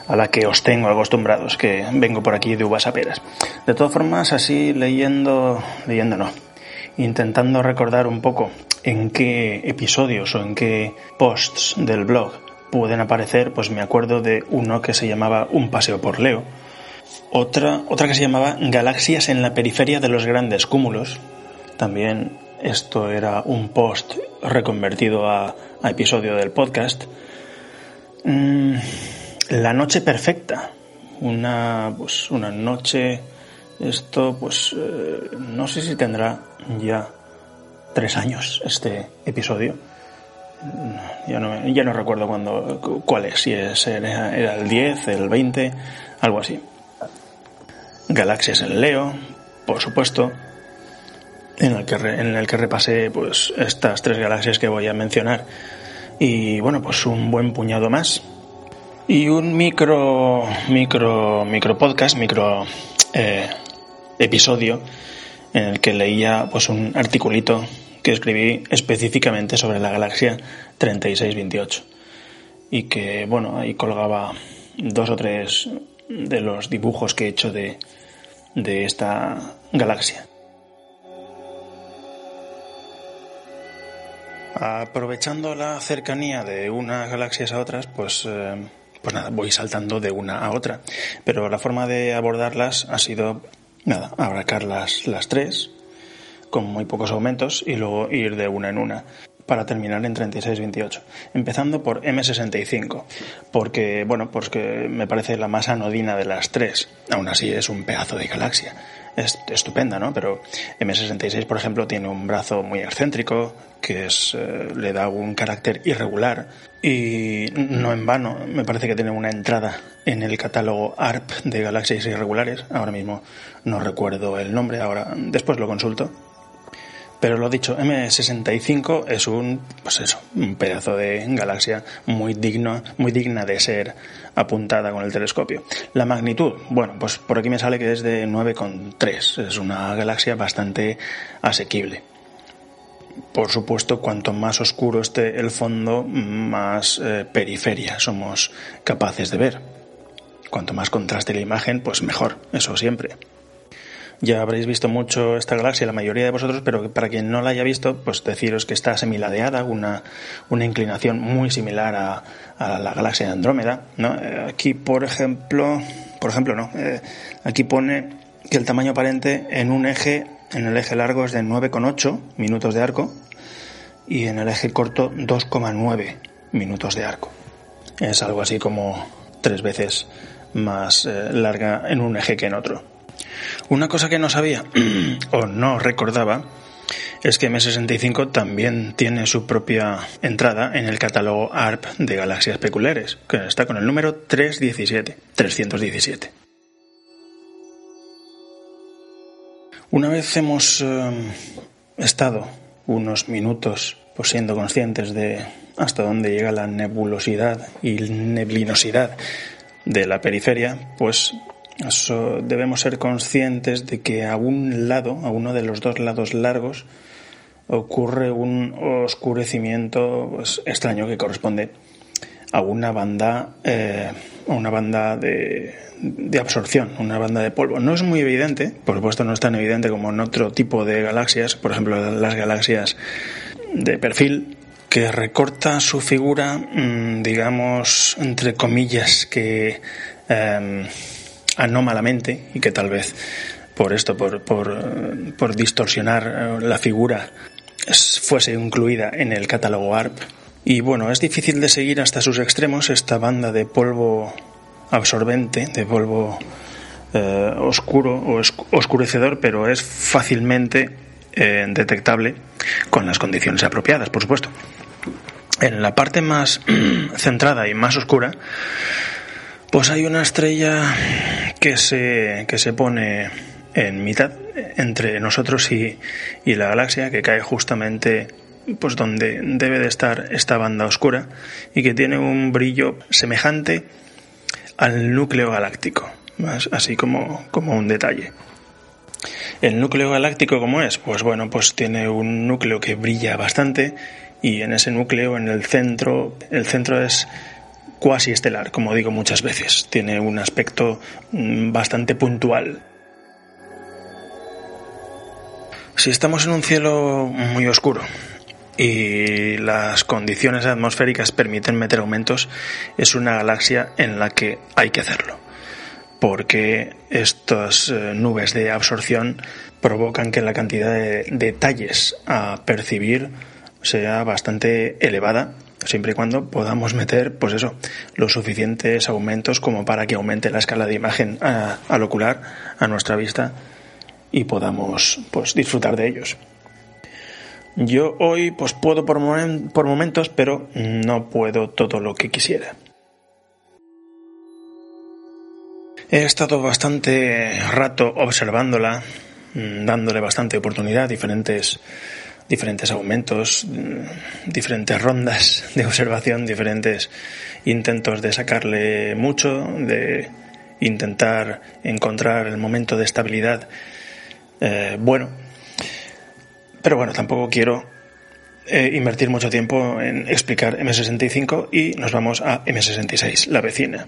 a la que os tengo acostumbrados, que vengo por aquí de uvas a peras. De todas formas, así leyendo, leyendo no, intentando recordar un poco en qué episodios o en qué posts del blog pueden aparecer, pues me acuerdo de uno que se llamaba Un paseo por Leo, otra, otra que se llamaba Galaxias en la periferia de los grandes cúmulos, también esto era un post reconvertido a, episodio del podcast. Mm, la noche perfecta. Una, pues, una noche. Esto, pues, eh, no sé si tendrá ya tres años este episodio. Ya no, ya no recuerdo cuándo, cuál es, si es, era, era el 10, el 20, algo así. Galaxias en Leo, por supuesto en el que, en el que repasé pues, estas tres galaxias que voy a mencionar. Y bueno, pues un buen puñado más. Y un micro, micro, micro podcast, micro eh, episodio en el que leía pues un articulito que escribí específicamente sobre la galaxia 3628 y que bueno ahí colgaba dos o tres de los dibujos que he hecho de, de esta galaxia. Aprovechando la cercanía de unas galaxias a otras, pues, eh, pues nada, voy saltando de una a otra. Pero la forma de abordarlas ha sido, nada, abarcar las, las tres, con muy pocos aumentos, y luego ir de una en una para terminar en 36-28. Empezando por M65, porque, bueno, pues que me parece la más anodina de las tres. Aún así es un pedazo de galaxia. Es estupenda, ¿no? Pero M66, por ejemplo, tiene un brazo muy excéntrico, que es, eh, le da un carácter irregular y no en vano, me parece que tiene una entrada en el catálogo ARP de galaxias irregulares. Ahora mismo no recuerdo el nombre, ahora después lo consulto Pero lo dicho, M65 es un, pues eso, un pedazo de galaxia muy digno, muy digna de ser apuntada con el telescopio. La magnitud, bueno, pues por aquí me sale que es de 9,3. Es una galaxia bastante asequible. Por supuesto, cuanto más oscuro esté el fondo, más eh, periferia somos capaces de ver. Cuanto más contraste la imagen, pues mejor, eso siempre. Ya habréis visto mucho esta galaxia, la mayoría de vosotros, pero para quien no la haya visto, pues deciros que está semiladeada, una, una inclinación muy similar a, la galaxia de Andrómeda. ¿no? Eh, aquí, por ejemplo, por ejemplo, no, eh, aquí pone que el tamaño aparente en un eje, en el eje largo es de 9,8 minutos de arco y en el eje corto 2,9 minutos de arco. Es algo así como tres veces más eh, larga en un eje que en otro. Una cosa que no sabía o no recordaba es que M65 también tiene su propia entrada en el catálogo ARP de galaxias peculiares, que está con el número 317, 317. Una vez hemos eh, estado unos minutos pues, siendo conscientes de hasta dónde llega la nebulosidad y neblinosidad de la periferia, pues debemos ser conscientes de que a un lado, a uno de los dos lados largos, ocurre un oscurecimiento pues, extraño que corresponde a una banda, eh, una banda de, de, absorción, una banda de polvo. No es muy evidente, por supuesto no es tan evidente como en otro tipo de galaxias, por ejemplo las galaxias de perfil, que recorta su figura, mm, digamos, entre comillas, que em, anómalamente y que tal vez por esto, por, por, distorsionar eh, la figura, fuese incluida en el catálogo ARP. Y bueno, es difícil de seguir hasta sus extremos esta banda de polvo absorbente, de polvo eh, oscuro o oscurecedor, pero es fácilmente eh, detectable con las condiciones apropiadas, por supuesto. En la parte más centrada y más oscura, pues hay una estrella que se, que se pone en mitad entre nosotros y, y la galaxia, que cae justamente pues donde debe de estar esta banda oscura y que tiene un brillo semejante al núcleo galáctico, así como, como un detalle. El núcleo galáctico, ¿cómo es? Pues bueno, pues tiene un núcleo que brilla bastante y en ese núcleo, en el centro, el centro es cuasi estelar, como digo muchas veces. Tiene un aspecto mm, bastante puntual. Si estamos en un cielo muy oscuro y las condiciones atmosféricas permiten meter aumentos, es una galaxia en la que hay que hacerlo. Porque estas eh, nubes de absorción provocan que la cantidad de detalles a percibir sea bastante elevada siempre y cuando podamos meter, pues eso, los suficientes aumentos como para que aumente la escala de imagen al ocular, a nuestra vista, y podamos, pues, disfrutar de ellos. Yo hoy, pues, puedo por, por momentos, pero no puedo todo lo que quisiera. He estado bastante rato observándola, mm, dándole bastante oportunidad, diferentes diferentes aumentos, diferentes rondas de observación, diferentes intentos de sacarle mucho, de intentar encontrar el momento de estabilidad eh, bueno. Pero bueno, tampoco quiero eh, invertir mucho tiempo en explicar M65 y nos vamos a M66, la vecina.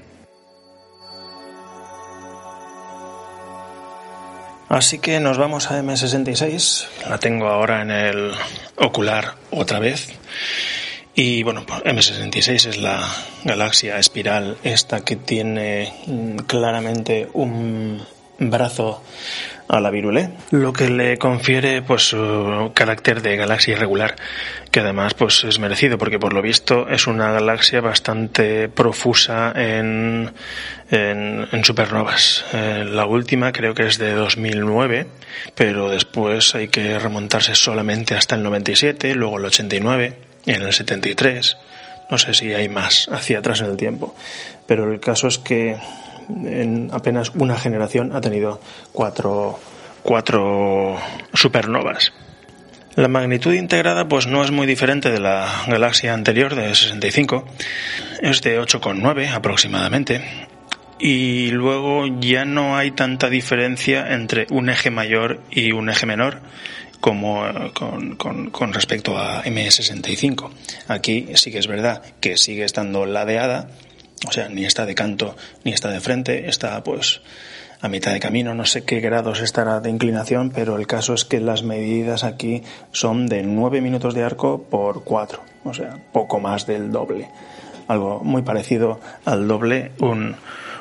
Así que nos vamos a M66. La tengo ahora en el ocular otra vez. Y bueno, pues M66 es la galaxia espiral, esta que tiene mm, claramente un brazo a la virule, lo que le confiere pues su carácter de galaxia irregular, que además pues es merecido porque por lo visto es una galaxia bastante profusa en, en, supernovas. Eh, la última creo que es de 2009, pero después hay que remontarse solamente hasta el 97, luego el 89, en el 73. No sé si hay más hacia atrás en el tiempo, pero el caso es que en apenas una generación ha tenido cuatro, cuatro supernovas. La magnitud integrada pues no es muy diferente de la galaxia anterior de 65, es de 8,9 aproximadamente. Y luego ya no hay tanta diferencia entre un eje mayor y un eje menor como con, con, respecto a M65. Aquí sí que es verdad que sigue estando ladeada, o sea, ni está de canto ni está de frente, está pues a mitad de camino, no sé qué grados estará de inclinación, pero el caso es que las medidas aquí son de 9 minutos de arco por 4, o sea, poco más del doble. Algo muy parecido al doble, un,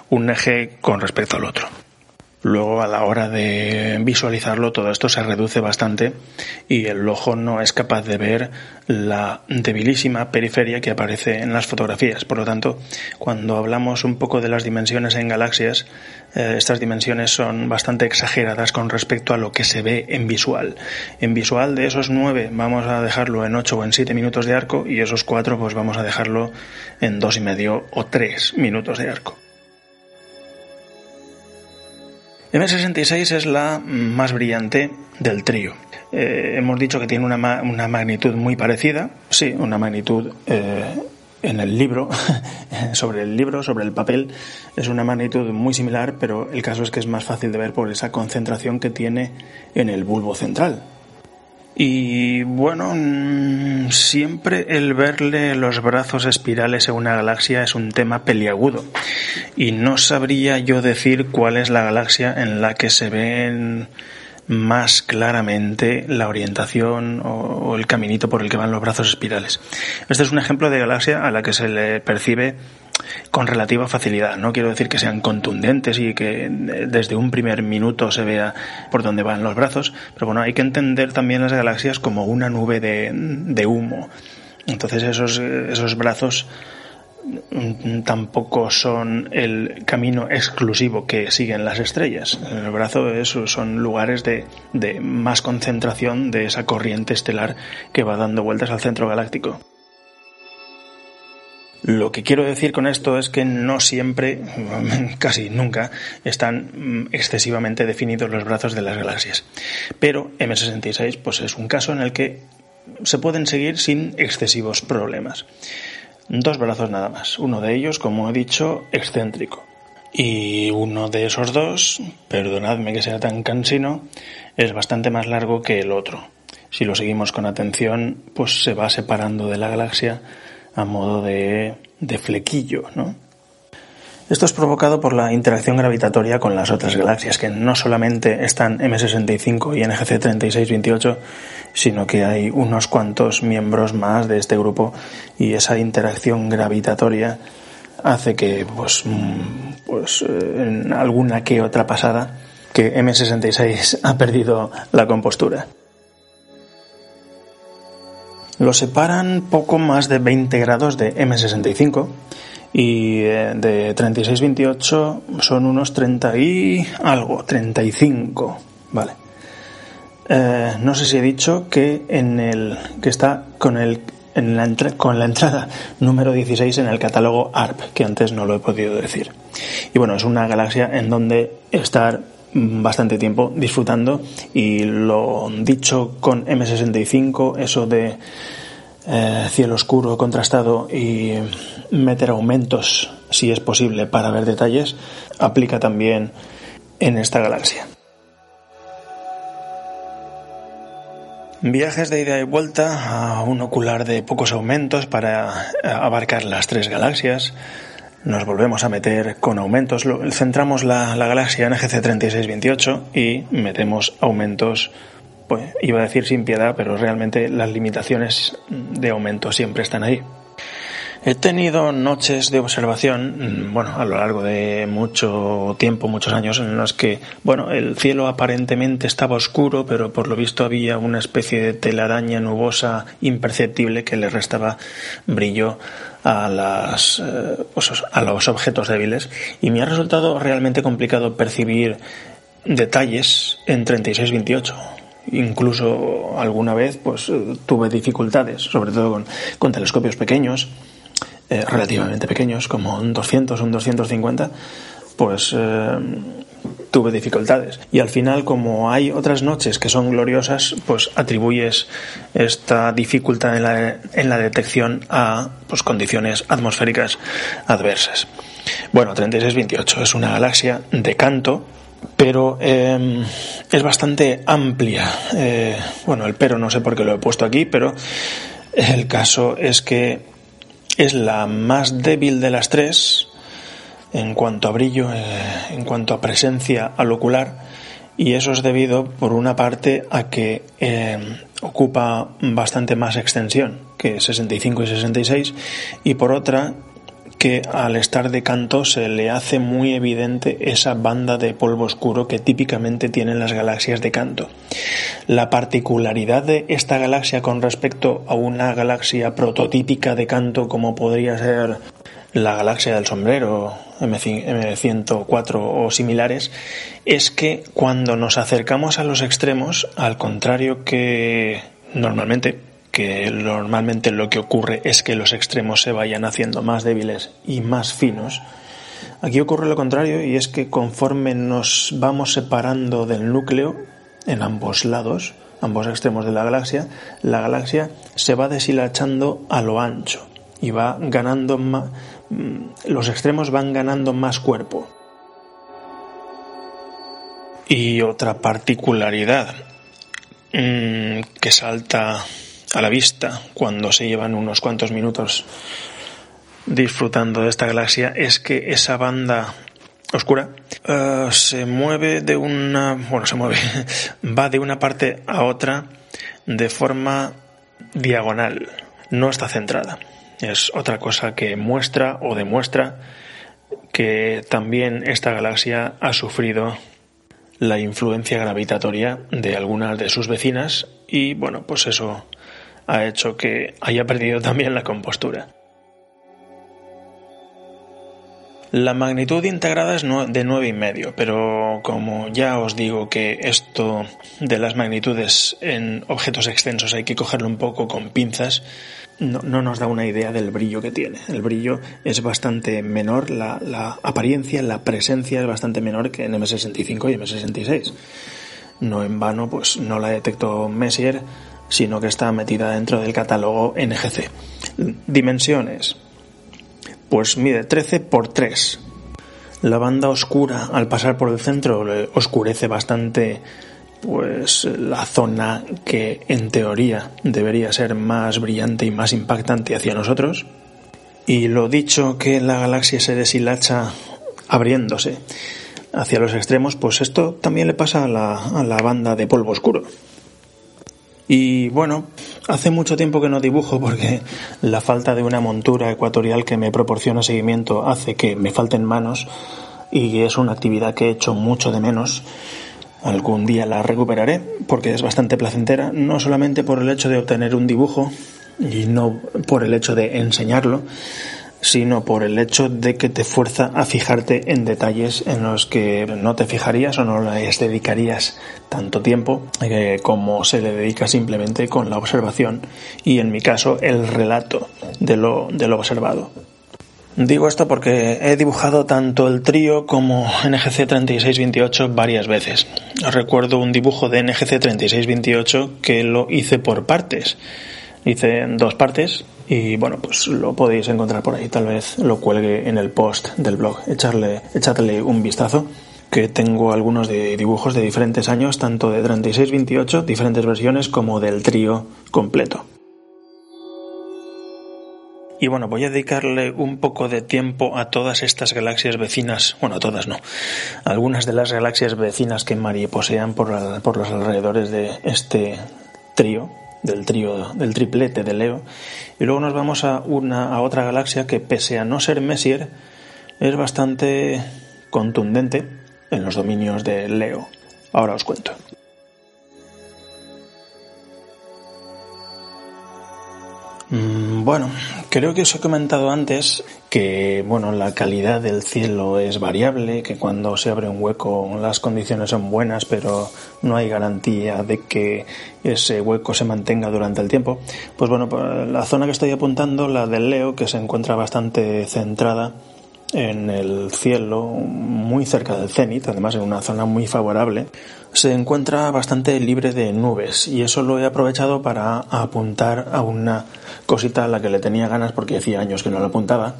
un eje con respecto al otro. Luego a la hora de visualizarlo todo esto se reduce bastante y el ojo no es capaz de ver la debilísima periferia que aparece en las fotografías. Por lo tanto, cuando hablamos un poco de las dimensiones en galaxias, eh, estas dimensiones son bastante exageradas con respecto a lo que se ve en visual. En visual de esos nueve vamos a dejarlo en ocho o en siete minutos de arco y esos cuatro pues vamos a dejarlo en dos y medio o tres minutos de arco. M66 es la más brillante del trío. Eh, hemos dicho que tiene una, magnitud muy parecida, sí, una magnitud eh, en el libro, sobre el libro, sobre el papel, es una magnitud muy similar, pero el caso es que es más fácil de ver por esa concentración que tiene en el bulbo central, y bueno, mm, siempre el verle los brazos espirales a una galaxia es un tema peliagudo. Y no sabría yo decir cuál es la galaxia en la que se ven más claramente la orientación o el caminito por el que van los brazos espirales. Este es un ejemplo de galaxia a la que se le percibe con relativa facilidad. No quiero decir que sean contundentes y que desde un primer minuto se vea por dónde van los brazos, pero bueno, hay que entender también las galaxias como una nube de, humo. Entonces esos, esos brazos tampoco son el camino exclusivo que siguen las estrellas. El brazo son lugares de, de más concentración de esa corriente estelar que va dando vueltas al centro galáctico. Lo que quiero decir con esto es que no siempre, casi nunca, están mm, excesivamente definidos los brazos de las galaxias. Pero M66 pues es un caso en el que se pueden seguir sin excesivos problemas. Dos brazos nada más. Uno de ellos, como he dicho, excéntrico. Y uno de esos dos, perdonadme que sea tan cansino, es bastante más largo que el otro. Si lo seguimos con atención, pues se va separando de la galaxia a modo de, de flequillo, ¿no? Esto es provocado por la interacción gravitatoria con las otras galaxias, que no solamente están M65 y NGC 3628, sino que hay unos cuantos miembros más de este grupo y esa interacción gravitatoria hace que, pues, mm, pues eh, en alguna que otra pasada, que M66 ha perdido la compostura. Lo separan poco más de 20 grados de M65 y eh, de 36-28 son unos 30 y algo, 35, vale. Eh, no sé si he dicho que en el que está con el en la con la entrada número 16 en el catálogo ARP, que antes no lo he podido decir. Y bueno, es una galaxia en donde estar bastante tiempo disfrutando y lo dicho con M65, eso de eh, cielo oscuro contrastado y meter aumentos si es posible para ver detalles, aplica también en esta galaxia. Viajes de ida y vuelta a un ocular de pocos aumentos para abarcar las tres galaxias, nos volvemos a meter con aumentos. Centramos la, galaxia en GC 3628 y metemos aumentos, pues iba a decir sin piedad, pero realmente las limitaciones de aumento siempre están ahí. He tenido noches de observación, mm, bueno, a lo largo de mucho tiempo, muchos años, en los que, bueno, el cielo aparentemente estaba oscuro, pero por lo visto había una especie de telaraña nubosa imperceptible que le restaba brillo a, las, eh, a los objetos débiles. Y me ha resultado realmente complicado percibir detalles en 36-28 incluso alguna vez pues tuve dificultades sobre todo con telescopios pequeños eh, relativamente pequeños como un 200 o un 250 pues eh, tuve dificultades. Y al final, como hay otras noches que son gloriosas, pues atribuyes esta dificultad en la, en la detección a pues, condiciones atmosféricas adversas. Bueno, 3628 es una galaxia de canto, pero em, es bastante amplia. Eh, bueno, el pero no sé por qué lo he puesto aquí, pero el caso es que es la más débil de las tres en cuanto a brillo, eh, en cuanto a presencia al ocular, y eso es debido, por una parte, a que em, ocupa bastante más extensión que 65 y 66, y por otra, que al estar de canto se le hace muy evidente esa banda de polvo oscuro que típicamente tienen las galaxias de canto. La particularidad de esta galaxia con respecto a una galaxia prototípica de canto como podría ser la galaxia del sombrero M104 o similares es que cuando nos acercamos a los extremos, al contrario que normalmente, que normalmente lo que ocurre es que los extremos se vayan haciendo más débiles y más finos, aquí ocurre lo contrario y es que conforme nos vamos separando del núcleo en ambos lados, ambos extremos de la galaxia, la galaxia se va deshilachando a lo ancho y va ganando más, mm, los extremos van ganando más cuerpo. Y otra particularidad mm, que salta a la vista cuando se llevan unos cuantos minutos disfrutando de esta galaxia es que esa banda oscura eh, se mueve de una bueno se mueve va de una parte a otra de forma diagonal no está centrada. Es otra cosa que muestra o demuestra que también esta galaxia ha sufrido la influencia gravitatoria de algunas de sus vecinas y bueno pues eso ha hecho que haya perdido también la compostura. La magnitud integrada es de 9,5, pero como ya os digo que esto de las magnitudes en objetos extensos hay que cogerlo un poco con pinzas, no, nos da una idea del brillo que tiene. El brillo es bastante menor, la, la apariencia, la presencia es bastante menor que en M65 y M66. No en vano, pues no la detectó Messier sino que está metida dentro del catálogo NGC. Dimensiones. Pues mide 13 por 3. La banda oscura al pasar por el centro oscurece bastante pues la zona que en teoría debería ser más brillante y más impactante hacia nosotros. Y lo dicho que la galaxia se deshilacha abriéndose hacia los extremos, pues esto también le pasa a la, a la banda de polvo oscuro. Y bueno, hace mucho tiempo que no dibujo porque la falta de una montura ecuatorial que me proporciona seguimiento hace que me falten manos y es una actividad que he hecho mucho de menos. Algún día la recuperaré porque es bastante placentera, no solamente por el hecho de obtener un dibujo y no por el hecho de enseñarlo, sino por el hecho de que te fuerza a fijarte en detalles en los que no te fijarías o no les dedicarías tanto tiempo eh, como se le dedica simplemente con la observación y en mi caso el relato de lo, de lo observado. Digo esto porque he dibujado tanto el trío como NGC 3628 varias veces. Recuerdo un dibujo de NGC 3628 que lo hice por partes. Hice dos partes, y bueno, pues lo podéis encontrar por ahí. Tal vez lo cuelgue en el post del blog. Echarle, echadle un vistazo. Que tengo algunos de dibujos de diferentes años, tanto de 36-28, diferentes versiones, como del trío completo. Y bueno, voy a dedicarle un poco de tiempo a todas estas galaxias vecinas, bueno, a todas no, algunas de las galaxias vecinas que mariposean por, por los alrededores de este trío, del trío, del triplete de Leo. Y luego nos vamos a una a otra galaxia que pese a no ser Messier es bastante contundente en los dominios de Leo. Ahora os cuento. Bueno, creo que os he comentado antes que bueno, la calidad del cielo es variable, que cuando se abre un hueco las condiciones son buenas, pero no hay garantía de que ese hueco se mantenga durante el tiempo. Pues bueno, la zona que estoy apuntando, la del Leo, que se encuentra bastante centrada en el cielo, muy cerca del cenit, además en una zona muy favorable, se encuentra bastante libre de nubes y eso lo he aprovechado para apuntar a una cosita a la que le tenía ganas porque hacía años que no lo apuntaba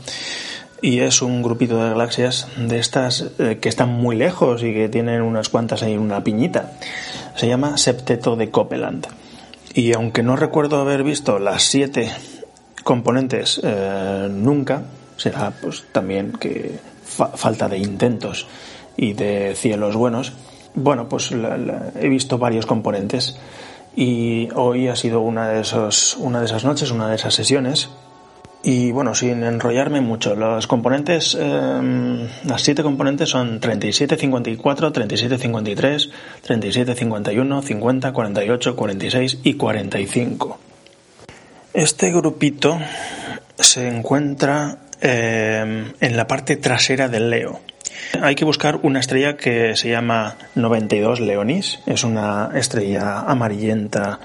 y es un grupito de galaxias de estas eh, que están muy lejos y que tienen unas cuantas ahí una piñita. Se llama Septeto de Copeland. Y aunque no recuerdo haber visto las siete componentes eh, nunca, será pues también que falta de intentos y de cielos buenos. Bueno, pues he visto varios componentes y hoy ha sido una de, esos, una de esas noches, una de esas sesiones y bueno, sin enrollarme mucho, los componentes, em, las siete componentes son 37, 54, 37, 53, 37, 51, 50, 48, 46 y 45. Este grupito se encuentra em, en la parte trasera del Leo. Hay que buscar una estrella que se llama 92 Leonis. Es una estrella amarillenta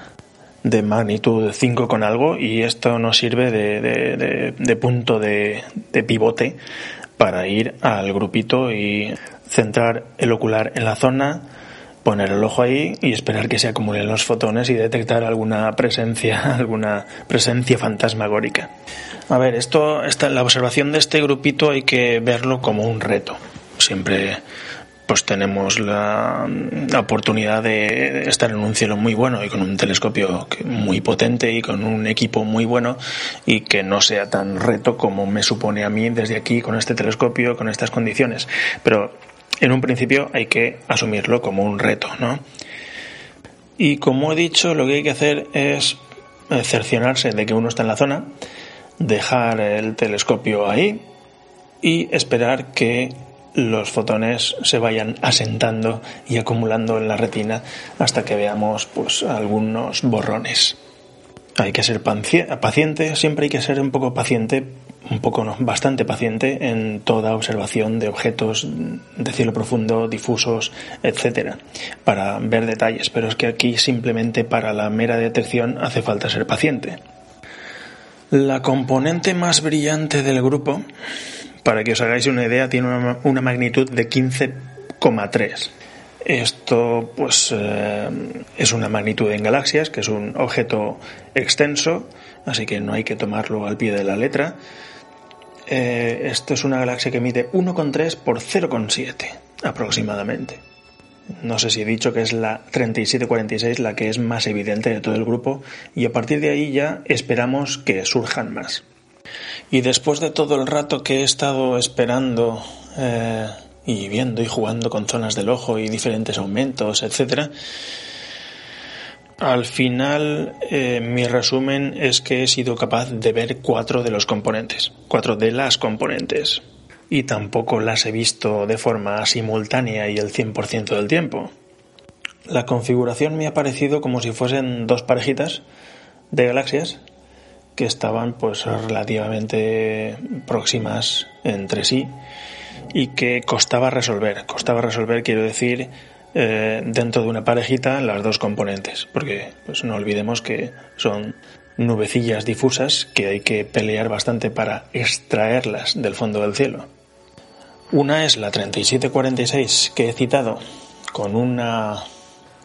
de magnitud 5 con algo y esto nos sirve de, punto de, pivote para ir al grupito y centrar el ocular en la zona, poner el ojo ahí y esperar que se acumulen los fotones y detectar alguna presencia, alguna presencia fantasmagórica. A ver, esto, esta, la observación de este grupito hay que verlo como un reto. Siempre pues tenemos la, oportunidad de estar en un cielo muy bueno y con un telescopio muy potente y con un equipo muy bueno y que no sea tan reto como me supone a mí desde aquí con este telescopio, con estas condiciones. Pero en un principio hay que asumirlo como un reto, ¿no? Y como he dicho, lo que hay que hacer es cerciorarse de que uno está en la zona, dejar el telescopio ahí y esperar que los fotones se vayan asentando y acumulando en la retina hasta que veamos pues algunos borrones. Hay que ser paciente, siempre hay que ser un poco paciente, un poco bastante paciente en toda observación de objetos de cielo profundo, difusos, etcétera, para ver detalles, pero es que aquí simplemente para la mera detección hace falta ser paciente. La componente más brillante del grupo para que os hagáis una idea, tiene una, magnitud de 15,3. Esto pues eh, es una magnitud en galaxias, que es un objeto extenso, así que no hay que tomarlo al pie de la letra. Eh, esto es una galaxia que mide 1,3 por 0,7 aproximadamente. No sé si he dicho que es la 3746 la que es más evidente de todo el grupo y a partir de ahí ya esperamos que surjan más. Y después de todo el rato que he estado esperando eh, y viendo y jugando con zonas del ojo y diferentes aumentos, etcétera, al final eh, mi resumen es que he sido capaz de ver cuatro de los componentes, cuatro de las componentes. Y tampoco las he visto de forma simultánea y el 100% del tiempo. La configuración me ha parecido como si fuesen dos parejitas de galaxias que estaban pues relativamente próximas entre sí y que costaba resolver. Costaba resolver, quiero decir, eh, dentro de una parejita las dos componentes, porque pues no olvidemos que son nubecillas difusas que hay que pelear bastante para extraerlas del fondo del cielo. Una es la 3746 que he citado con una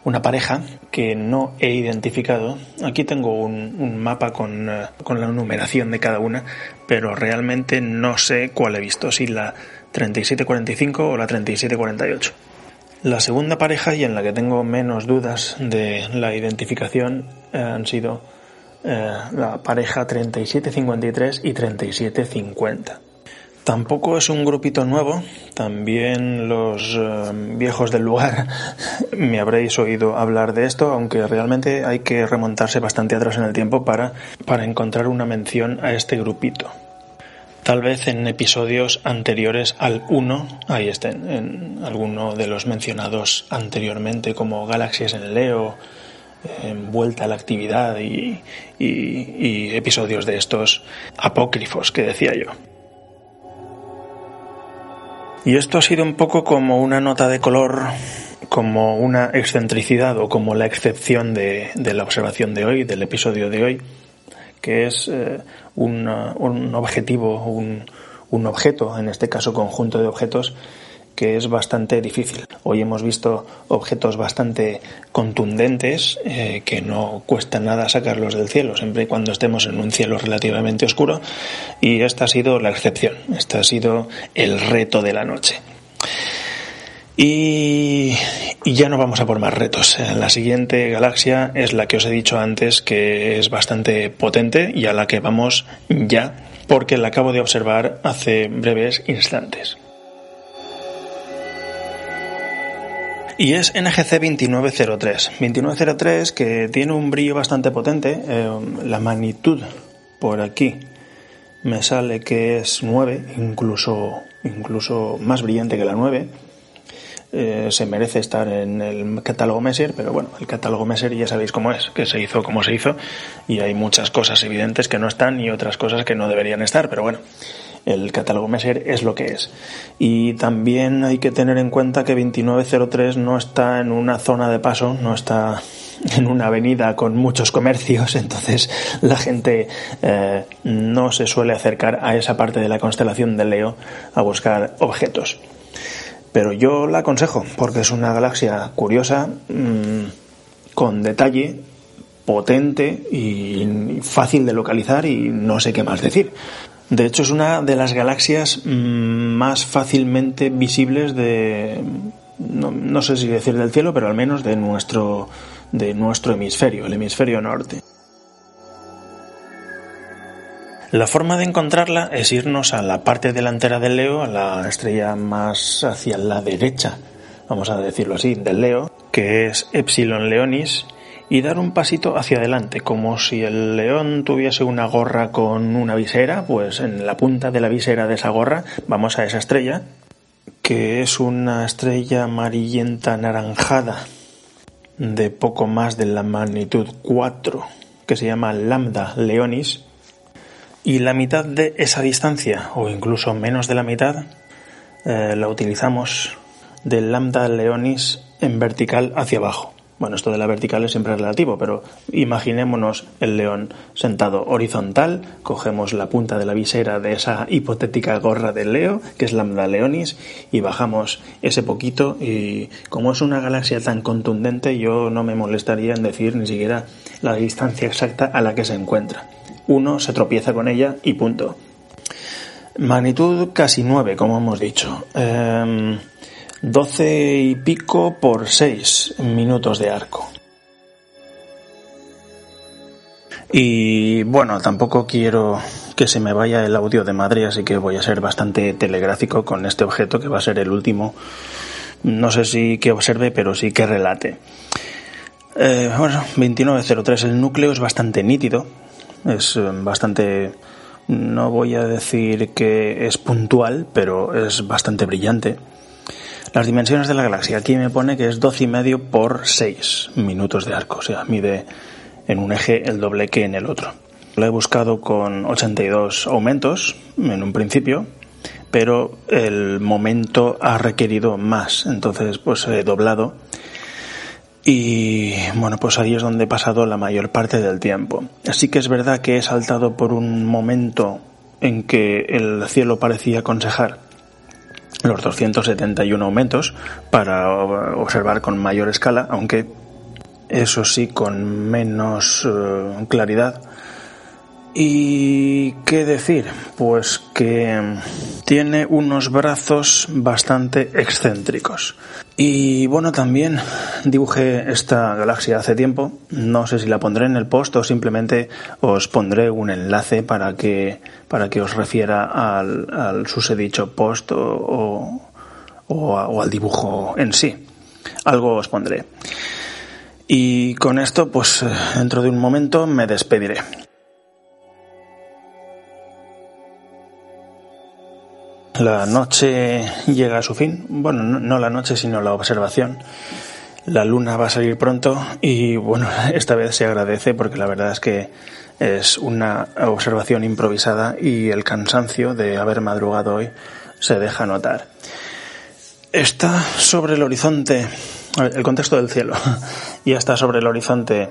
una pareja que no he identificado. Aquí tengo un, mapa con, eh, con, la numeración de cada una, pero realmente no sé cuál he visto, si la 3745 o la 3748. La segunda pareja y en la que tengo menos dudas de la identificación eh, han sido eh, la pareja 3753 y 3750. Tampoco es un grupito nuevo, también los eh, viejos del lugar me habréis oído hablar de esto, aunque realmente hay que remontarse bastante atrás en el tiempo para, para encontrar una mención a este grupito. Tal vez en episodios anteriores al 1, ahí estén, en alguno de los mencionados anteriormente como Galaxias en Leo, Vuelta a la Actividad y episodios de estos apócrifos que decía yo. Y esto ha sido un poco como una nota de color, como una excentricidad o como la excepción de, la observación de hoy, del episodio de hoy, que es eh, un, objetivo, un, un objeto, en este caso conjunto de objetos, que es bastante difícil. Hoy hemos visto objetos bastante contundentes eh, que no cuesta nada sacarlos del cielo, siempre y cuando estemos en un cielo relativamente oscuro, y esta ha sido la excepción, este ha sido el reto de la noche. Y, ya no vamos a por más retos. La siguiente galaxia es la que os he dicho antes que es bastante potente y a la que vamos ya porque la acabo de observar hace breves instantes. Y es NGC 2903. 2903 que tiene un brillo bastante potente. Eh, la magnitud por aquí me sale que es 9, incluso, incluso más brillante que la 9. Eh, se merece estar en el catálogo Messier, pero bueno, el catálogo Messier ya sabéis cómo es, que se hizo como se hizo y hay muchas cosas evidentes que no están y otras cosas que no deberían estar, pero bueno, el catálogo Messier es lo que es. Y también hay que tener en cuenta que 2903 no está en una zona de paso, no está en una avenida con muchos comercios, entonces la gente eh, no se suele acercar a esa parte de la constelación de Leo a buscar objetos. Pero yo la aconsejo porque es una galaxia curiosa, mmm, con detalle, potente y fácil de localizar y no sé qué más decir. De hecho es una de las galaxias mm, más fácilmente visibles de, no, no sé si decir del cielo, pero al menos de nuestro, de nuestro hemisferio, el hemisferio norte. La forma de encontrarla es irnos a la parte delantera del Leo, a la estrella más hacia la derecha, vamos a decirlo así, del Leo, que es Epsilon Leonis, y dar un pasito hacia adelante, como si el león tuviese una gorra con una visera, pues en la punta de la visera de esa gorra vamos a esa estrella, que es una estrella amarillenta anaranjada de poco más de la magnitud 4, que se llama Lambda Leonis, y la mitad de esa distancia, o incluso menos de la mitad, eh, la utilizamos del lambda leonis en vertical hacia abajo. Bueno, esto de la vertical es siempre relativo, pero imaginémonos el león sentado horizontal, cogemos la punta de la visera de esa hipotética gorra del Leo, que es Lambda Leonis, y bajamos ese poquito y como es una galaxia tan contundente, yo no me molestaría en decir ni siquiera la distancia exacta a la que se encuentra uno se tropieza con ella y punto. Magnitud casi 9, como hemos dicho. Eh, 12 y pico por 6 minutos de arco. Y bueno, tampoco quiero que se me vaya el audio de madre, así que voy a ser bastante telegráfico con este objeto que va a ser el último. No sé si que observe, pero sí que relate. Eh, bueno, 2903, el núcleo es bastante nítido, es eh, bastante, no voy a decir que es puntual, pero es bastante brillante. Las dimensiones de la galaxia, aquí me pone que es 12 y medio por 6 minutos de arco, o sea, mide en un eje el doble que en el otro. Lo he buscado con 82 aumentos en un principio, pero el momento ha requerido más, entonces pues he doblado y bueno, pues ahí es donde he pasado la mayor parte del tiempo. Así que es verdad que he saltado por un momento en que el cielo parecía aconsejar los 271 aumentos para observar con mayor escala, aunque eso sí con menos uh, claridad ¿Y qué decir? Pues que tiene unos brazos bastante excéntricos. Y bueno, también dibujé esta galaxia hace tiempo. No sé si la pondré en el post o simplemente os pondré un enlace para que, para que os refiera al, al susedicho post o, o, o, o al dibujo en sí. Algo os pondré. Y con esto, pues dentro de un momento me despediré. La noche llega a su fin. Bueno, no la noche, sino la observación. La luna va a salir pronto y bueno, esta vez se agradece porque la verdad es que es una observación improvisada y el cansancio de haber madrugado hoy se deja notar. Está sobre el horizonte, el contexto del cielo, ya está sobre el horizonte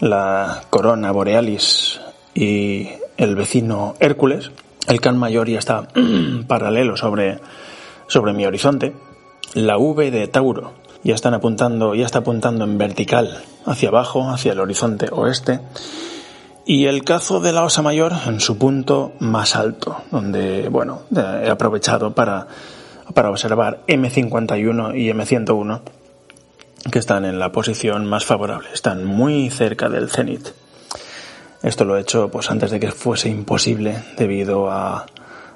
la corona borealis y el vecino Hércules, El Can Mayor ya está paralelo sobre, sobre mi horizonte. La V de Tauro ya están apuntando, ya está apuntando en vertical hacia abajo, hacia el horizonte oeste. Y el cazo de la Osa Mayor en su punto más alto, donde, bueno, he aprovechado para, para observar M51 y M101, que están en la posición más favorable, están muy cerca del cenit. Esto lo he hecho pues antes de que fuese imposible debido a,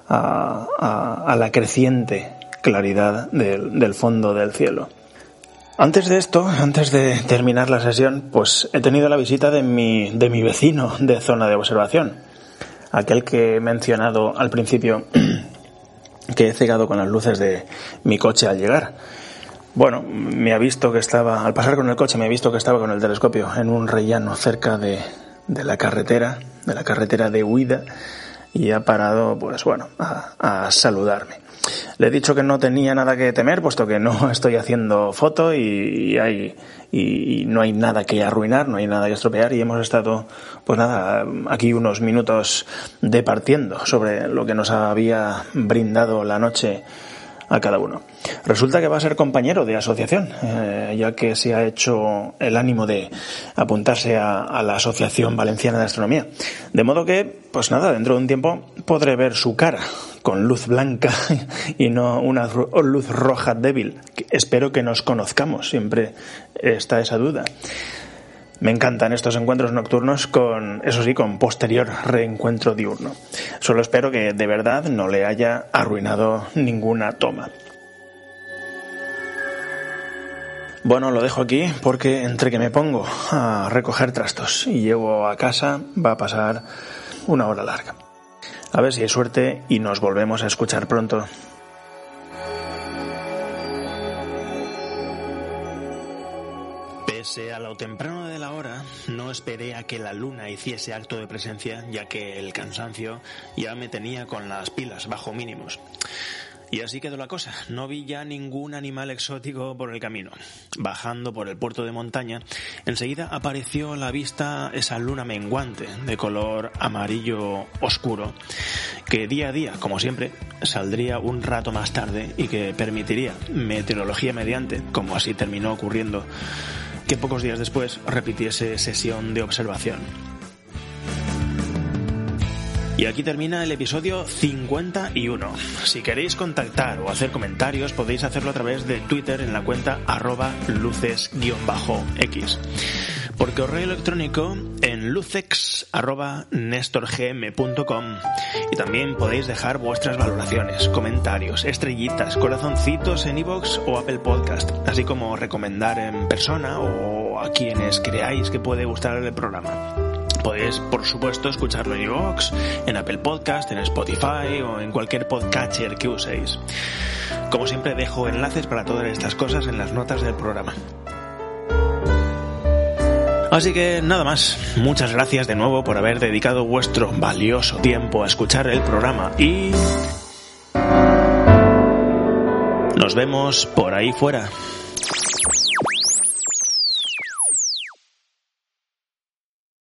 a, la creciente claridad del, del fondo del cielo. Antes de esto, antes de terminar la sesión, pues he tenido la visita de mi, de mi vecino de zona de observación, aquel que he mencionado al principio que he cegado con las luces de mi coche al llegar. Bueno, me ha visto que estaba, al pasar con el coche, me ha visto que estaba con el telescopio en un rellano cerca de, de la carretera, de la carretera de huida, y ha parado, pues bueno, a saludarme. Le he dicho que no tenía nada que temer, puesto que no estoy haciendo foto y, hay, y, no hay nada que arruinar, no hay nada que estropear y hemos estado, pues nada, aquí unos minutos departiendo sobre lo que nos había brindado la noche a cada uno. Resulta que va a ser compañero de asociación, eh, ya que se ha hecho el ánimo de apuntarse a, la Asociación Valenciana de Astronomía. De modo que, pues nada, dentro de un tiempo podré ver su cara con luz blanca y no una luz roja débil. Espero que nos conozcamos, siempre está esa duda. Me encantan estos encuentros nocturnos con, eso sí, con posterior reencuentro diurno. Solo espero que de verdad no le haya arruinado ninguna toma. Bueno, lo dejo aquí porque entre que me pongo a recoger trastos y llevo a casa va a pasar una hora larga. A ver si hay suerte y nos volvemos a escuchar pronto. Pese a lo temprano de la hora, no esperé a que la luna hiciese acto de presencia, ya que el cansancio ya me tenía con las pilas bajo mínimos. Y así quedó la cosa. No vi ya ningún animal exótico por el camino. Bajando por el puerto de montaña, enseguida apareció a la vista esa luna menguante de color amarillo oscuro, que día a día, como siempre, saldría un rato más tarde y que permitiría, meteorología mediante, como así terminó ocurriendo, que pocos días después repitiese sesión de observación. Y aquí termina el episodio 51. Si queréis contactar o hacer comentarios podéis hacerlo a través de Twitter en la cuenta arroba luces-x. Por correo electrónico en lucex.nestorgm.com y también podéis dejar vuestras valoraciones, comentarios, estrellitas, corazoncitos en iVoox o Apple Podcast, así como recomendar en persona o a quienes creáis que puede gustar el programa. Podéis, por supuesto, escucharlo en iVoox, en Apple Podcast, en Spotify o en cualquier podcatcher que uséis. Como siempre, dejo enlaces para todas estas cosas en las notas del programa. Así que nada más, muchas gracias de nuevo por haber dedicado vuestro valioso tiempo a escuchar el programa y... Nos vemos por ahí fuera.